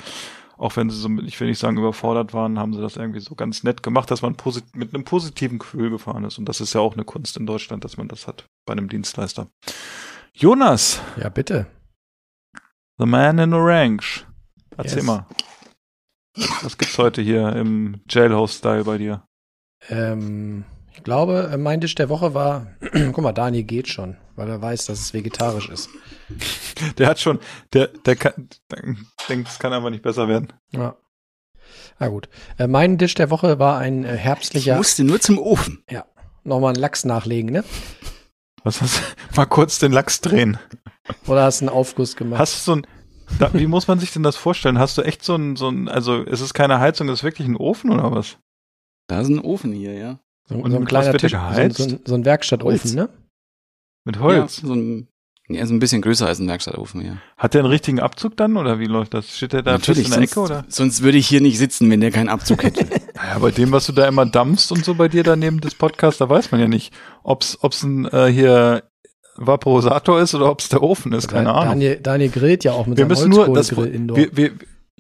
auch wenn sie so, ich will nicht sagen, überfordert waren, haben sie das irgendwie so ganz nett gemacht, dass man mit einem positiven Gefühl gefahren ist. Und das ist ja auch eine Kunst in Deutschland, dass man das hat bei einem Dienstleister. Jonas, Ja, bitte. The Man in Orange. Erzähl Yes. mal. Was gibt's heute hier im Jailhouse-Style bei dir? Ähm, ich glaube, äh, mein Tisch der Woche war, guck mal, Daniel geht schon, weil er weiß, dass es vegetarisch ist. Der hat schon, der, der kann, denkt, es kann einfach nicht besser werden. Ja. Na gut. Äh, mein Tisch der Woche war ein äh, ich herbstlicher, musste nur zum Ofen. nochmal einen Lachs nachlegen, ne? Was hast Mal kurz den Lachs drehen. Oder hast du einen Aufguss gemacht? Hast du so ein, da, wie muss man sich denn das vorstellen? Hast du echt so ein, so ein, also ist es keine Heizung, ist es wirklich ein Ofen oder was? Da ist ein Ofen hier, ja. So, und so ein kleiner Tisch, so, geheizt? so, ein- so ein Werkstattofen, ne? Mit Holz? Ja, so ein, ja, so ein bisschen größer als ein Werkstattofen, ja. Hat der einen richtigen Abzug dann oder wie läuft das? Steht der da Natürlich, in der sonst, Ecke oder? sonst würde ich hier nicht sitzen, wenn der keinen Abzug hätte. Naja, bei dem, was du da immer dampfst und so bei dir daneben des Podcasts, da weiß man ja nicht, ob's, ob's ein äh, hier Vaporisator ist oder ob's der Ofen ist, keine Ahnung. Daniel, Daniel grillt ja auch mit wir seinem müssen nur, das, Holzkohlegrill indoor. wir, wir,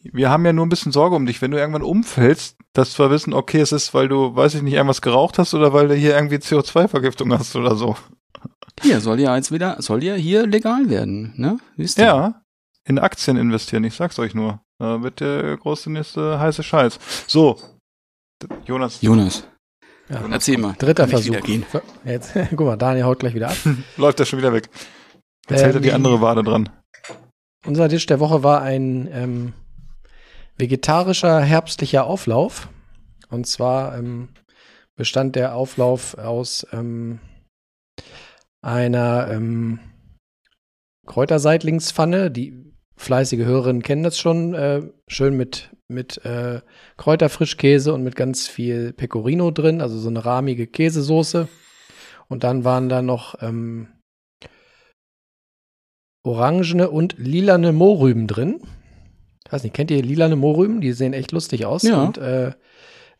wir haben ja nur ein bisschen Sorge um dich. Wenn du irgendwann umfällst, dass wir wissen, okay, es ist, weil du, weiß ich nicht, irgendwas geraucht hast oder weil du hier irgendwie CO2-Vergiftung hast oder so. Hier soll ja jetzt wieder, soll ja hier legal werden, ne? Wisst ihr? Ja, in Aktien investieren, ich sag's euch nur. Da wird der große nächste heiße Scheiß. So, Jonas, Jonas, ja. erzähl mal. Dritter Versuch. So, Jetzt, guck mal, Daniel haut gleich wieder ab. läuft er schon wieder weg. Jetzt hält er die Ähm, andere Wade dran. Unser Tisch der Woche war ein ähm, vegetarischer herbstlicher Auflauf. Und zwar ähm, bestand der Auflauf aus ähm, einer ähm, Kräuterseitlingspfanne. Die fleißige Hörerinnen kennen das schon. Äh, schön mit, mit äh, Kräuterfrischkäse und mit ganz viel Pecorino drin, also so eine rahmige Käsesoße. Und dann waren da noch ähm, orangene und lilane Mohrrüben drin. Ich weiß nicht, kennt ihr lilane Mohrrüben? Die sehen echt lustig aus. Ja. Und äh,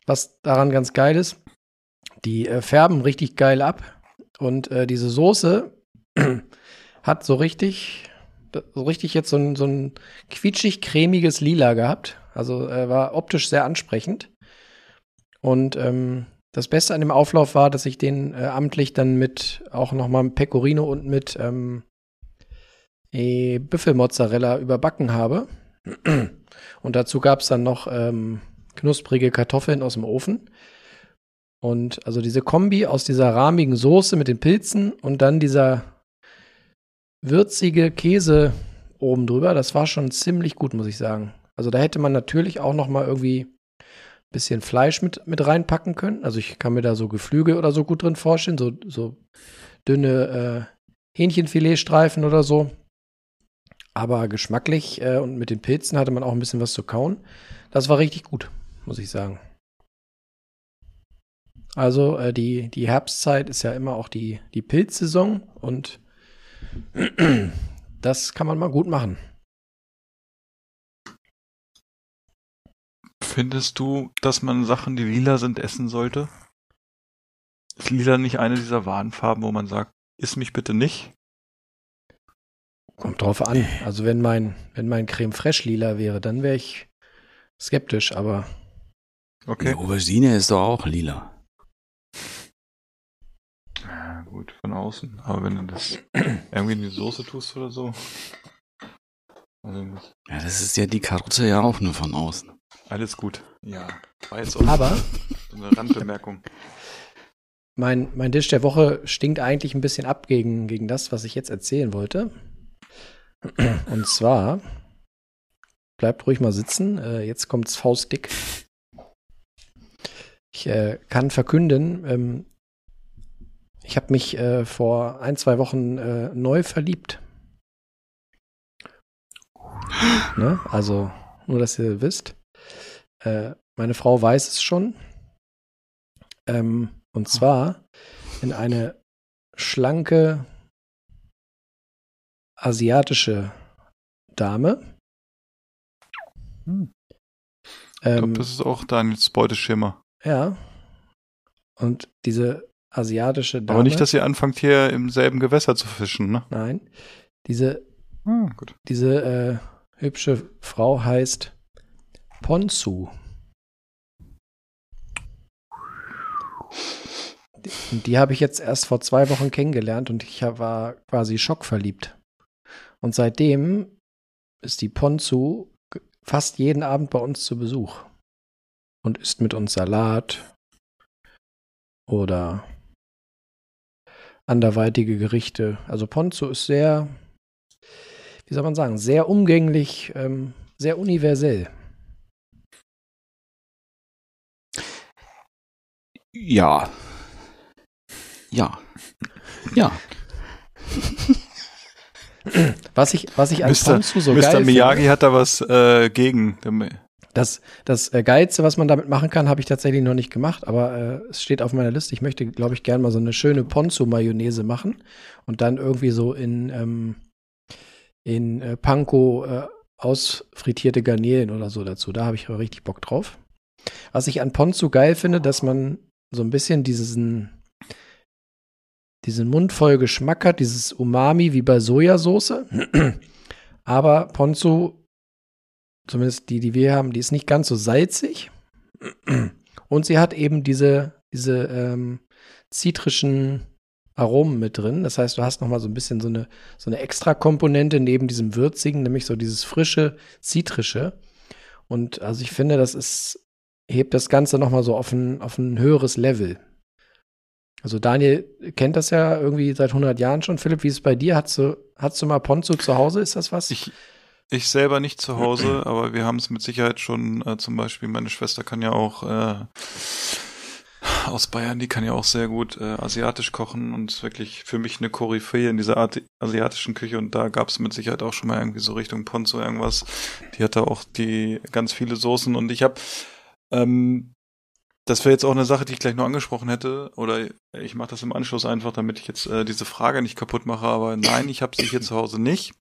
was daran ganz geil ist, die äh, färben richtig geil ab. Und äh, diese Soße hat so richtig, so richtig jetzt so ein, so ein quietschig-cremiges Lila gehabt. Also äh, war optisch sehr ansprechend. Und ähm, das Beste an dem Auflauf war, dass ich den äh, amtlich dann mit auch nochmal mit Pecorino und mit ähm, äh, Büffelmozzarella überbacken habe. Und dazu gab es dann noch ähm, knusprige Kartoffeln aus dem Ofen. Und also diese Kombi aus dieser rahmigen Soße mit den Pilzen und dann dieser würzige Käse oben drüber, das war schon ziemlich gut, muss ich sagen. Also da hätte man natürlich auch noch mal irgendwie ein bisschen Fleisch mit, mit reinpacken können. Also ich kann mir da so Geflügel oder so gut drin vorstellen, so, so dünne äh, Hähnchenfiletstreifen oder so. Aber geschmacklich äh, und mit den Pilzen hatte man auch ein bisschen was zu kauen. Das war richtig gut, muss ich sagen. Also äh, die, die Herbstzeit ist ja immer auch die, die Pilzsaison und das kann man mal gut machen. Findest du, dass man Sachen, die lila sind, essen sollte? Ist lila nicht eine dieser Warnfarben, wo man sagt, iss mich bitte nicht? Kommt drauf an. Also wenn mein, wenn mein Creme Fraiche lila wäre, dann wäre ich skeptisch, aber Okay. Die Aubergine ist doch auch lila. Ja, gut, von außen. Aber wenn du das irgendwie in die Soße tust oder so. Also. Ja, das ist ja die Karotte ja auch nur von außen. Alles gut. Ja. War jetzt auch Aber so eine Randbemerkung. mein, mein Tisch der Woche stinkt eigentlich ein bisschen ab gegen, gegen das, was ich jetzt erzählen wollte. Und zwar, bleibt ruhig mal sitzen, äh, jetzt kommt's faustdick. Ich äh, kann verkünden, ähm, ich habe mich äh, vor ein, zwei Wochen äh, neu verliebt. Ne? Also, nur dass ihr wisst. Äh, meine Frau weiß es schon. Ähm, und zwar in eine schlanke asiatische Dame. Hm. Ich Ähm, glaube, das ist auch Daniels Beuteschimmer. ja. Und diese asiatische Dame. Aber nicht, dass ihr anfangt, hier im selben Gewässer zu fischen, ne? Nein. Diese, gut. diese äh, hübsche Frau heißt Ponzu. Die, die habe ich jetzt erst vor zwei Wochen kennengelernt und ich war quasi schockverliebt. Und seitdem ist die Ponzu fast jeden Abend bei uns zu Besuch und isst mit uns Salat oder anderweitige Gerichte. Also Ponzu ist sehr, wie soll man sagen, sehr umgänglich, ähm, sehr universell. Ja. Ja. Ja. Was ich, was ich an Mr. Ponzu so Mr. geil Miyagi finde, hat da was äh, gegen. Das, das äh, Geilste, was man damit machen kann, habe ich tatsächlich noch nicht gemacht, aber äh, es steht auf meiner Liste. Ich möchte, glaube ich, gerne mal so eine schöne Ponzu-Mayonnaise machen und dann irgendwie so in, ähm, in äh, Panko äh, ausfrittierte Garnelen oder so dazu. Da habe ich aber richtig Bock drauf. Was ich an Ponzu geil finde, dass man so ein bisschen diesen, diesen mundvoll Geschmack hat, dieses Umami wie bei Sojasauce. Aber Ponzu, zumindest die, die wir haben, die ist nicht ganz so salzig. Und sie hat eben diese, diese ähm, zitrischen Aromen mit drin. Das heißt, du hast noch mal so ein bisschen so eine, so eine Extra-Komponente neben diesem würzigen, nämlich so dieses frische, zitrische. Und also ich finde, das ist, hebt das Ganze noch mal so auf ein, auf ein höheres Level. Also Daniel kennt das ja irgendwie seit 100 Jahren schon. Philipp, wie ist es bei dir? Hast du, hast du mal Ponzu zu Hause? Ist das was? Ich, ich selber nicht zu Hause, aber wir haben es mit Sicherheit schon, äh, zum Beispiel meine Schwester kann ja auch äh, aus Bayern, die kann ja auch sehr gut äh, asiatisch kochen und ist wirklich für mich eine Koryphäe in dieser Art asiatischen Küche und da gab es mit Sicherheit auch schon mal irgendwie so Richtung Ponzo irgendwas. Die hatte auch die ganz viele Soßen und ich habe ähm, das wäre jetzt auch eine Sache, die ich gleich noch angesprochen hätte. Oder ich mache das im Anschluss einfach, damit ich jetzt äh, diese Frage nicht kaputt mache. Aber nein, ich habe sie hier zu Hause nicht.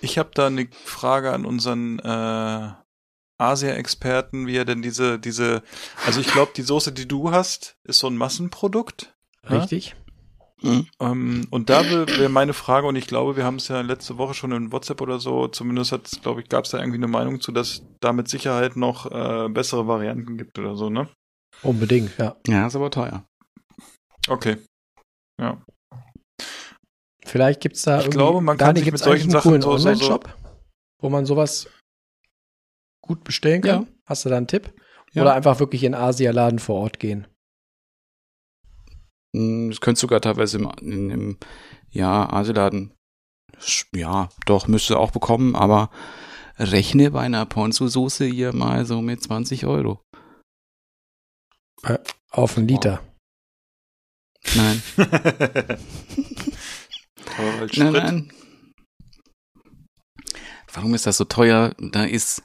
Ich habe da eine Frage an unseren äh, Asia-Experten, wie er denn diese, diese, also ich glaube, die Soße, die du hast, ist so ein Massenprodukt. Richtig. Mhm. Ähm, und da wäre meine Frage, und ich glaube, wir haben es ja letzte Woche schon in WhatsApp oder so, zumindest hat glaube ich, gab es da irgendwie eine Meinung zu, dass da mit Sicherheit noch äh, bessere Varianten gibt oder so, ne? Unbedingt, ja. Ja, ist aber teuer. Okay. Ja. Vielleicht gibt es da Ich irgendwie, glaube, man kann Dani, sich mit solchen eigentlich einen Sachen coolen so- so- so- Online-Shop, wo man sowas gut bestellen kann. Ja. Hast du da einen Tipp? Ja. Oder einfach wirklich in Asialaden vor Ort gehen? Hm, Das könntest du sogar teilweise im, in, im ja, Asialaden. Ja, doch, müsste auch bekommen, aber rechne bei einer Ponzu-Soße hier mal so mit 20 Euro. Auf einen Liter. Nein, als nein, Sprit, nein. Warum ist das so teuer? Da ist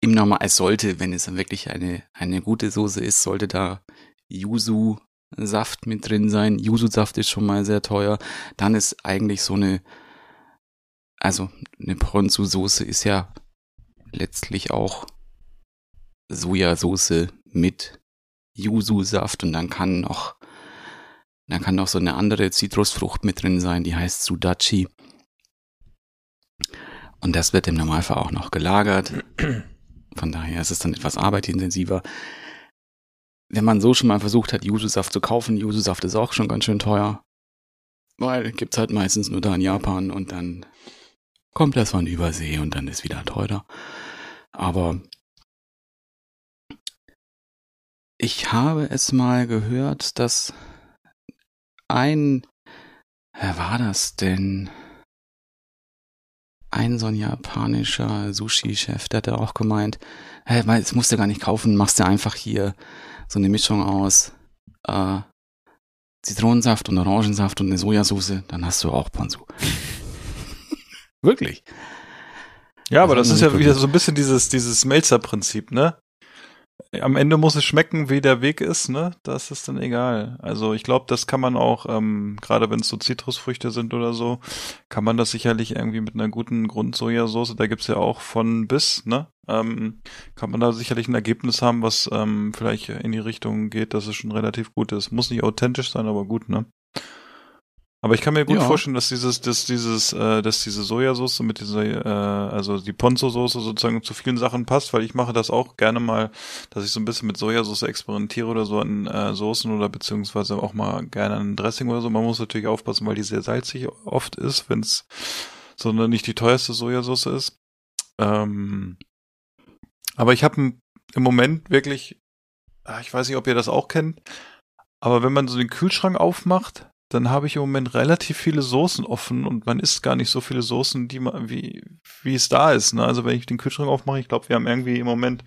im Normal, es sollte, wenn es dann wirklich eine, eine gute Soße ist, sollte da Yuzu-Saft mit drin sein. Yuzu-Saft ist schon mal sehr teuer. Dann ist eigentlich so eine, also eine Ponzu-Soße ist ja letztlich auch Sojasauce mit Yuzu-Saft und dann kann noch, dann kann noch so eine andere Zitrusfrucht mit drin sein, die heißt Sudachi. Und das wird im Normalfall auch noch gelagert. Von daher ist es dann etwas arbeitintensiver. Wenn man so schon mal versucht hat, Yuzu-Saft zu kaufen, Yuzu-Saft ist auch schon ganz schön teuer. Weil gibt's halt meistens nur da in Japan und dann kommt das von Übersee und dann ist wieder teurer. Aber ich habe es mal gehört, dass ein, wer war das denn? Ein so ein japanischer Sushi-Chef, der hat ja auch gemeint, hey, weil das musst du gar nicht kaufen, machst du einfach hier so eine Mischung aus äh, Zitronensaft und Orangensaft und eine Sojasauce, dann hast du auch Ponzu. Wirklich. Ja, aber Das das hat ist ja wieder so ein bisschen dieses, dieses Melzer-Prinzip, ne? Am Ende muss es schmecken, wie der Weg ist, ne? Das ist dann egal. Also ich glaube, das kann man auch, ähm, gerade wenn es so Zitrusfrüchte sind oder so, kann man das sicherlich irgendwie mit einer guten Grundsojasauce, da gibt's ja auch von bis, ne? Ähm, kann man da sicherlich ein Ergebnis haben, was ähm, vielleicht in die Richtung geht, dass es schon relativ gut ist. Muss nicht authentisch sein, aber gut, ne? Aber ich kann mir gut Ja. vorstellen, dass dieses, dass dieses, äh, dass diese Sojasauce mit dieser, äh, also die Ponzo-Soße sozusagen zu vielen Sachen passt, weil ich mache das auch gerne mal, dass ich so ein bisschen mit Sojasauce experimentiere oder so an äh, Soßen oder beziehungsweise auch mal gerne an Dressing oder so. Man muss natürlich aufpassen, weil die sehr salzig oft ist, wenn es sondern nicht die teuerste Sojasauce ist. Ähm, aber ich habe im Moment wirklich, ah, ich weiß nicht, ob ihr das auch kennt, aber wenn man so den Kühlschrank aufmacht, dann habe ich im Moment relativ viele Soßen offen und man isst gar nicht so viele Soßen, die man, wie, wie es da ist. Ne? Also wenn ich den Kühlschrank aufmache, ich glaube, wir haben irgendwie im Moment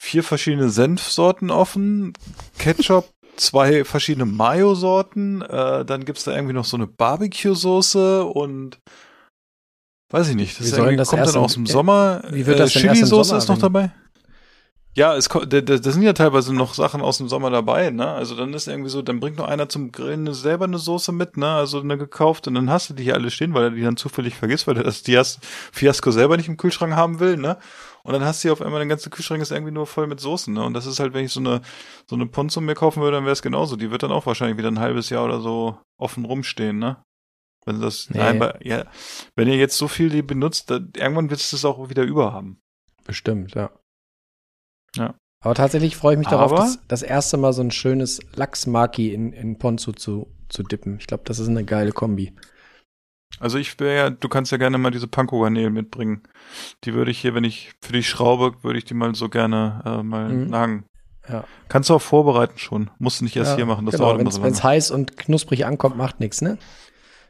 vier verschiedene Senfsorten offen, Ketchup, zwei verschiedene Mayo-Sorten, äh, dann gibt's da irgendwie noch so eine Barbecue-Soße und weiß ich nicht, das Wie soll das kommt dann aus dem Sommer. wie wird das äh, erst im Chili-Soße ist noch dabei. Ja, es, da, sind ja teilweise noch Sachen aus dem Sommer dabei, ne? Also dann ist irgendwie so, dann bringt noch einer zum Grillen selber eine Soße mit, ne? Also eine gekauft und dann hast du die hier alle stehen, weil er die dann zufällig vergisst, weil er das Dias Fiasco selber nicht im Kühlschrank haben will, ne? Und dann hast du hier auf einmal den ganzen Kühlschrank ist irgendwie nur voll mit Soßen, ne? Und das ist halt, wenn ich so eine so eine Ponzo mir kaufen würde, dann wäre es genauso. Die wird dann auch wahrscheinlich wieder ein halbes Jahr oder so offen rumstehen, ne? Wenn das Nee. einmal, ja, wenn ihr jetzt so viel die benutzt, dann, irgendwann du es auch wieder überhaben. Bestimmt, ja. Ja. Aber tatsächlich freue ich mich darauf, das, das erste Mal so ein schönes Lachsmaki in, in Ponzu zu, zu dippen. Ich glaube, das ist eine geile Kombi. Also ich wäre ja, du kannst ja gerne mal diese Panko-Garnelen mitbringen. Die würde ich hier, wenn ich für dich schraube, würde ich die mal so gerne äh, mal Mhm. nagen. Ja. Kannst du auch vorbereiten schon. Musst du nicht erst ja, hier machen, das genau, dauert immer so wenn's lange. heiß und knusprig ankommt, macht nichts, ne?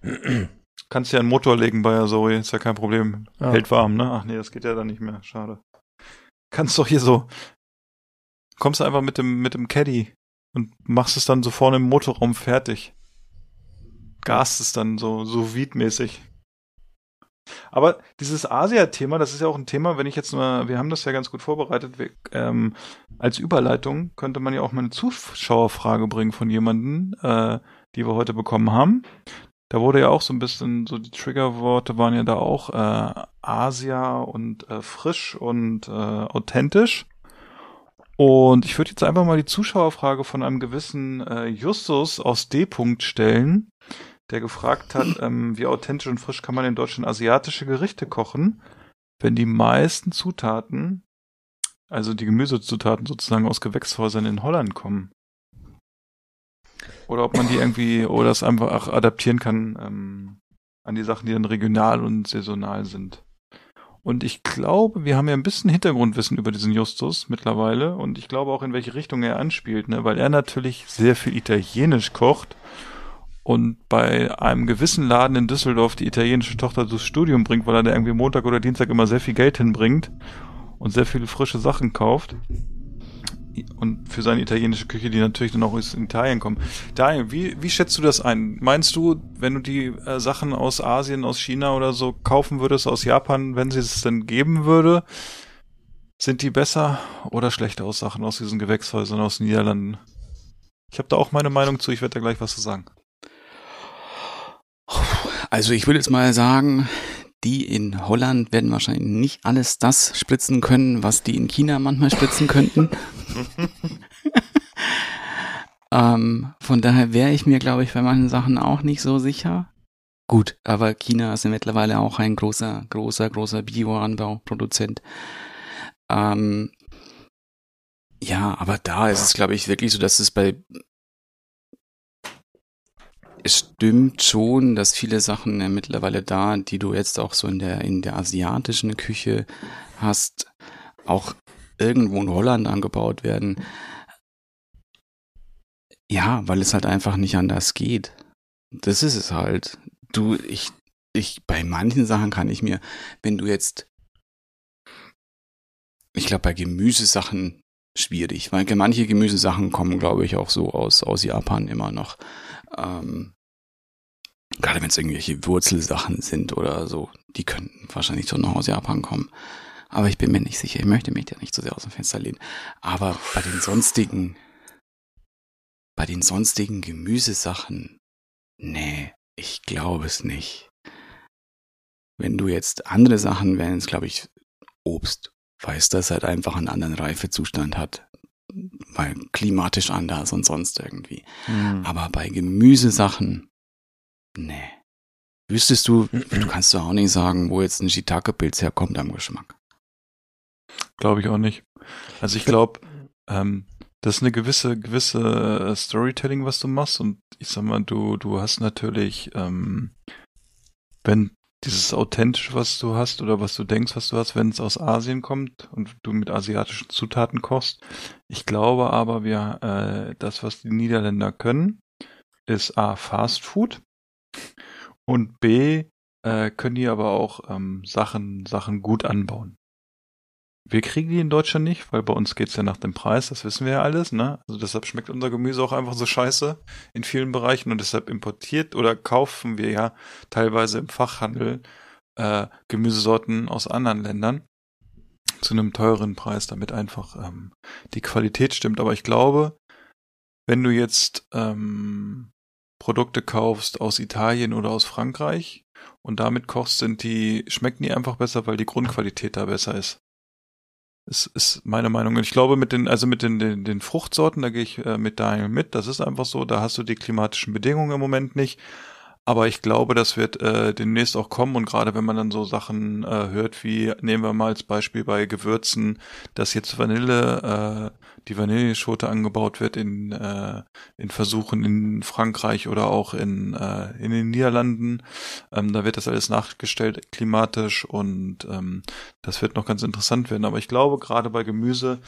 Kannst ja einen Motor legen bei der Zoe, ist ja kein Problem. Ja. Hält warm, ne? Ach nee, das geht ja dann nicht mehr. Schade. Kannst doch hier so, kommst du einfach mit dem, mit dem Caddy und machst es dann so vorne im Motorraum fertig. Gast es dann so, so mäßig Aber dieses Asia-Thema, das ist ja auch ein Thema, wenn ich jetzt mal, wir haben das ja ganz gut vorbereitet, wir, ähm, als Überleitung könnte man ja auch mal eine Zuschauerfrage bringen von jemandem, äh, die wir heute bekommen haben. Da wurde ja auch so ein bisschen, so die Triggerworte waren ja da auch äh, Asia und äh, frisch und äh, authentisch. Und ich würde jetzt einfach mal die Zuschauerfrage von einem gewissen äh, Justus aus D. -Punkt stellen, der gefragt hat, ähm, wie authentisch und frisch kann man in Deutschland asiatische Gerichte kochen, wenn die meisten Zutaten, also die Gemüsezutaten sozusagen aus Gewächshäusern in Holland kommen. Oder ob man die irgendwie, oder es einfach adaptieren kann ähm, an die Sachen, die dann regional und saisonal sind. Und ich glaube, wir haben ja ein bisschen Hintergrundwissen über diesen Justus mittlerweile und ich glaube auch, in welche Richtung er anspielt, ne? weil er natürlich sehr viel Italienisch kocht und bei einem gewissen Laden in Düsseldorf die italienische Tochter durchs Studium bringt, weil er da irgendwie Montag oder Dienstag immer sehr viel Geld hinbringt und sehr viele frische Sachen kauft. Und für seine italienische Küche, die natürlich dann auch aus Italien kommen. Daniel, wie, wie schätzt du das ein? Meinst du, wenn du die äh, Sachen aus Asien, aus China oder so kaufen würdest, aus Japan, wenn sie es denn geben würde, sind die besser oder schlechter aus Sachen aus diesen Gewächshäusern aus den Niederlanden? Ich habe da auch meine Meinung zu, ich werde da gleich was zu sagen. Also ich würde jetzt mal sagen, die in Holland werden wahrscheinlich nicht alles das spritzen können, was die in China manchmal spritzen könnten. ähm, von daher wäre ich mir, glaube ich, bei manchen Sachen auch nicht so sicher. Gut, aber China ist ja mittlerweile auch ein großer, großer, großer Bioanbauproduzent. Ähm, ja, aber da ist es, glaube ich, wirklich so, dass es bei es stimmt schon, dass viele Sachen ja mittlerweile da, die du jetzt auch so in der, in der asiatischen Küche hast, auch irgendwo in Holland angebaut werden. Ja, weil es halt einfach nicht anders geht. Das ist es halt. Du, ich, ich, bei manchen Sachen kann ich mir, wenn du jetzt, ich glaube, bei Gemüsesachen schwierig, weil manche Gemüsesachen kommen, glaube ich, auch so aus, aus Japan immer noch. Ähm, gerade wenn es irgendwelche Wurzelsachen sind oder so, die könnten wahrscheinlich schon noch aus Japan kommen. Aber ich bin mir nicht sicher. Ich möchte mich da nicht so sehr aus dem Fenster lehnen. Aber bei den sonstigen, bei den sonstigen Gemüsesachen, nee, ich glaube es nicht. Wenn du jetzt andere Sachen, wenn es, glaube ich, Obst, weiß, dass halt einfach einen anderen Reifezustand hat. Weil klimatisch anders und sonst irgendwie. Mhm. Aber bei Gemüsesachen, nee. Wüsstest du, du kannst doch auch nicht sagen, wo jetzt ein Shiitake-Pilz herkommt am Geschmack. Glaube ich auch nicht. Also ich glaube, ähm, das ist eine gewisse, gewisse äh, Storytelling, was du machst. Und ich sag mal, du, du hast natürlich, ähm, wenn dieses authentisch, was du hast oder was du denkst, was du hast, wenn es aus Asien kommt und du mit asiatischen Zutaten kochst. Ich glaube aber, wir, äh, das, was die Niederländer können, ist A, Fast Food und B, äh, können die aber auch ähm, Sachen, Sachen gut anbauen. Wir kriegen die in Deutschland nicht, weil bei uns geht's ja nach dem Preis, das wissen wir ja alles, ne? Also deshalb schmeckt unser Gemüse auch einfach so scheiße in vielen Bereichen und deshalb importiert oder kaufen wir ja teilweise im Fachhandel äh, Gemüsesorten aus anderen Ländern. zu einem teureren Preis, damit einfach ähm, die Qualität stimmt. Aber ich glaube, wenn du jetzt ähm, Produkte kaufst aus Italien oder aus Frankreich und damit kochst, sind die, schmecken die einfach besser, weil die Grundqualität da besser ist. Das ist meine Meinung. Und ich glaube, mit den, also mit den, den, den Fruchtsorten, da gehe ich äh, mit Daniel mit. Das ist einfach so. Da hast du die klimatischen Bedingungen im Moment nicht. Aber ich glaube, das wird äh, demnächst auch kommen und gerade wenn man dann so Sachen äh, hört, wie nehmen wir mal als Beispiel bei Gewürzen, dass jetzt Vanille, äh, die Vanilleschote angebaut wird in, äh, in Versuchen in Frankreich oder auch in, äh, in den Niederlanden. Ähm, da wird das alles nachgestellt klimatisch und ähm, das wird noch ganz interessant werden. Aber ich glaube, gerade bei Gemüse,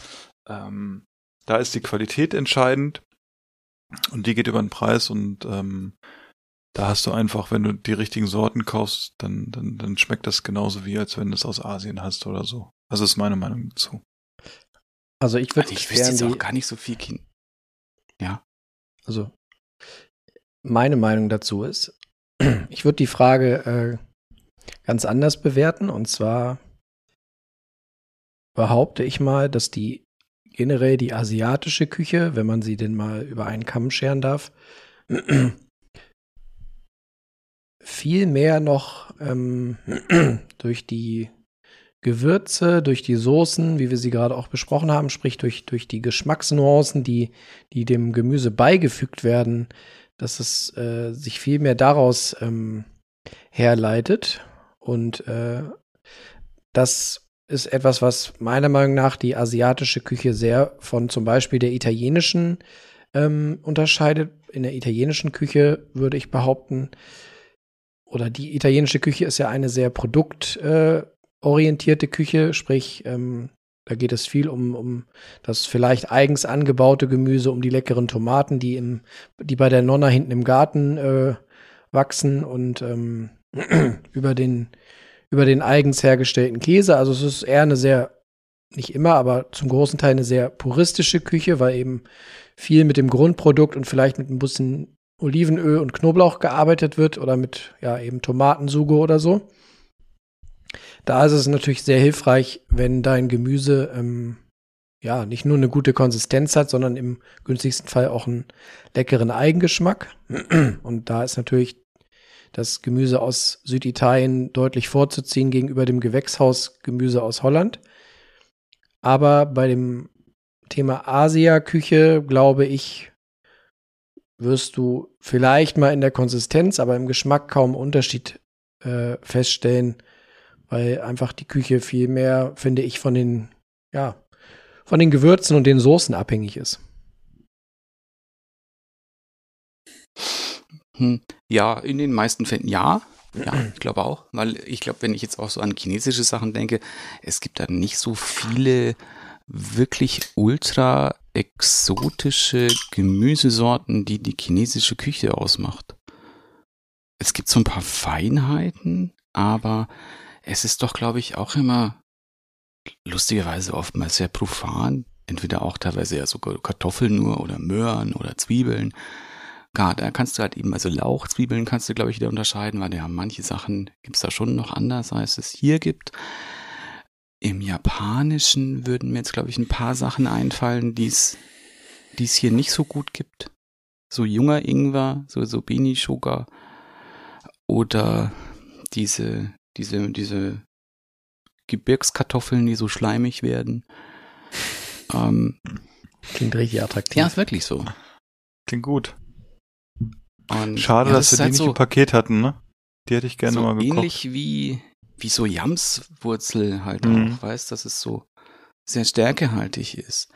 ähm, da ist die Qualität entscheidend und die geht über den Preis und ähm, da hast du einfach, wenn du die richtigen Sorten kaufst, dann, dann, dann schmeckt das genauso wie, als wenn du es aus Asien hast oder so. Also ist meine Meinung dazu. Also ich würde Also ich wüsste jetzt auch gar nicht so viel Kind. Ja. Also meine Meinung dazu ist, ich würde die Frage äh, ganz anders bewerten und zwar behaupte ich mal, dass die generell die asiatische Küche, wenn man sie denn mal über einen Kamm scheren darf, viel mehr noch ähm, durch die Gewürze, durch die Soßen, wie wir sie gerade auch besprochen haben, sprich durch, durch die Geschmacksnuancen, die, die dem Gemüse beigefügt werden, dass es äh, sich viel mehr daraus ähm, herleitet. Und äh, das ist etwas, was meiner Meinung nach die asiatische Küche sehr von zum Beispiel der italienischen ähm, unterscheidet. In der italienischen Küche würde ich behaupten, oder die italienische Küche ist ja eine sehr produktorientierte äh, Küche, sprich, ähm, da geht es viel um, um das vielleicht eigens angebaute Gemüse, um die leckeren Tomaten, die, im, die bei der Nonna hinten im Garten äh, wachsen und ähm, über, den, über den eigens hergestellten Käse. Also es ist eher eine sehr, nicht immer, aber zum großen Teil eine sehr puristische Küche, weil eben viel mit dem Grundprodukt und vielleicht mit ein bisschen Olivenöl und Knoblauch gearbeitet wird oder mit ja eben Tomatensuge oder so. Da ist es natürlich sehr hilfreich, wenn dein Gemüse ähm, ja nicht nur eine gute Konsistenz hat, sondern im günstigsten Fall auch einen leckeren Eigengeschmack. Und da ist natürlich das Gemüse aus Süditalien deutlich vorzuziehen gegenüber dem Gewächshausgemüse aus Holland. Aber bei dem Thema Asia-Küche glaube ich, wirst du vielleicht mal in der Konsistenz, aber im Geschmack kaum Unterschied äh, feststellen, weil einfach die Küche viel mehr, finde ich, von den, ja, von den Gewürzen und den Soßen abhängig ist. Hm, ja, in den meisten Fällen ja. Ja, ich glaube auch, weil ich glaube, wenn ich jetzt auch so an chinesische Sachen denke, es gibt da nicht so viele wirklich ultra exotische Gemüsesorten, die die chinesische Küche ausmacht. Es gibt so ein paar Feinheiten, aber es ist doch, glaube ich, auch immer lustigerweise oftmals sehr profan. Entweder auch teilweise ja sogar Kartoffeln nur oder Möhren oder Zwiebeln. Gar, da kannst du halt eben, also Lauchzwiebeln kannst du, glaube ich, wieder unterscheiden, weil ja manche Sachen gibt es da schon noch anders, als es hier gibt. Im Japanischen würden mir jetzt, glaube ich, ein paar Sachen einfallen, die es hier nicht so gut gibt. So junger Ingwer, so, so Bini Sugar oder diese, diese, diese Gebirgskartoffeln, die so schleimig werden. Ähm, Klingt richtig attraktiv. Ja, ist wirklich so. Klingt gut. Und Schade, ja, dass wir die halt nicht so, im Paket hatten, ne? Die hätte ich gerne so mal gekocht. ähnlich wie, wie so Jamswurzel halt Mhm. auch, weißt, dass es so sehr stärkehaltig ist.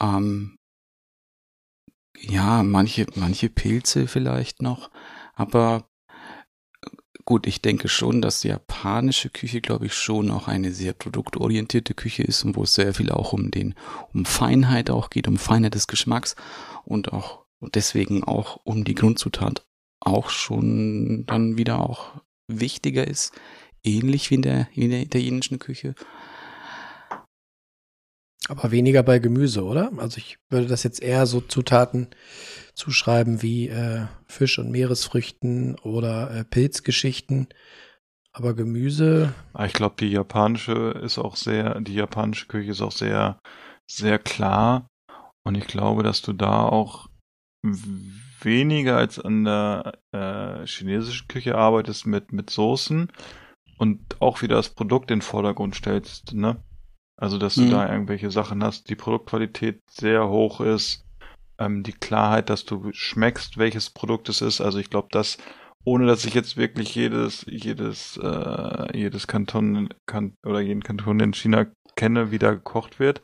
Ähm, ja, manche, manche Pilze vielleicht noch, aber äh, gut, ich denke schon, dass die japanische Küche, glaube ich, schon auch eine sehr produktorientierte Küche ist und wo es sehr viel auch um den, um Feinheit auch geht, um Feinheit des Geschmacks und auch und deswegen auch um die Grundzutat auch schon dann wieder auch wichtiger ist, ähnlich wie in der, wie in der italienischen Küche. Aber weniger bei Gemüse, oder? Also ich würde das jetzt eher so Zutaten zuschreiben wie äh, Fisch und Meeresfrüchten oder äh, Pilzgeschichten. Aber Gemüse, Aber ich glaube, die japanische ist auch sehr, die japanische Küche ist auch sehr, sehr klar. Und ich glaube, dass du da auch weniger als an der äh, chinesischen Küche arbeitest mit, mit Soßen und auch wieder das Produkt in den Vordergrund stellst, ne? Also, dass du Mhm. da irgendwelche Sachen hast, die Produktqualität sehr hoch ist, ähm, die Klarheit, dass du schmeckst, welches Produkt es ist. Also ich glaube, dass ohne dass ich jetzt wirklich jedes, jedes, äh, jedes Kanton kan oder jeden Kanton in China kenne, wie da gekocht wird.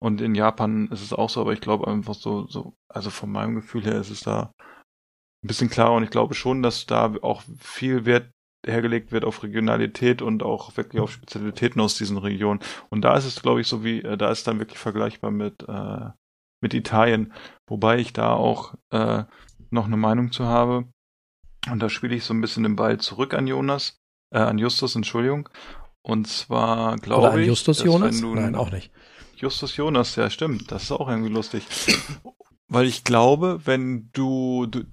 Und in Japan ist es auch so, aber ich glaube einfach so, so, also von meinem Gefühl her ist es da ein bisschen klarer und ich glaube schon, dass da auch viel Wert hergelegt wird auf Regionalität und auch wirklich auf Spezialitäten aus diesen Regionen. Und da ist es, glaube ich, so wie, äh, da ist dann wirklich vergleichbar mit, äh, mit Italien, wobei ich da auch äh, noch eine Meinung zu habe. Und da spiele ich so ein bisschen den Ball zurück an Jonas, äh, an Justus, Entschuldigung. Und zwar oder glaube ich, Justus dass Jonas? wenn du Nein, auch nicht. Justus Jonas, ja stimmt, das ist auch irgendwie lustig. Weil ich glaube, wenn du, du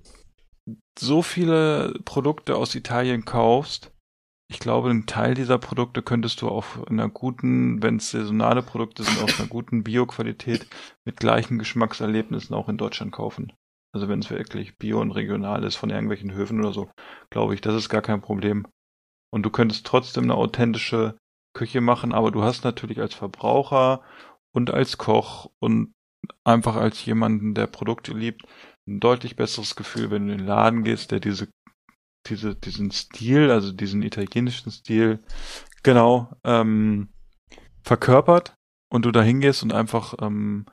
so viele Produkte aus Italien kaufst, ich glaube, einen Teil dieser Produkte könntest du auf einer guten, wenn es saisonale Produkte sind, auf einer guten Bioqualität mit gleichen Geschmackserlebnissen auch in Deutschland kaufen. Also wenn es wirklich bio und regional ist von irgendwelchen Höfen oder so, glaube ich, das ist gar kein Problem. Und du könntest trotzdem eine authentische Küche machen, aber du hast natürlich als Verbraucher und als Koch und einfach als jemanden, der Produkte liebt, ein deutlich besseres Gefühl, wenn du in den Laden gehst, der diese, diese, diesen Stil, also diesen italienischen Stil, genau, ähm, verkörpert und du da hingehst und einfach ähm,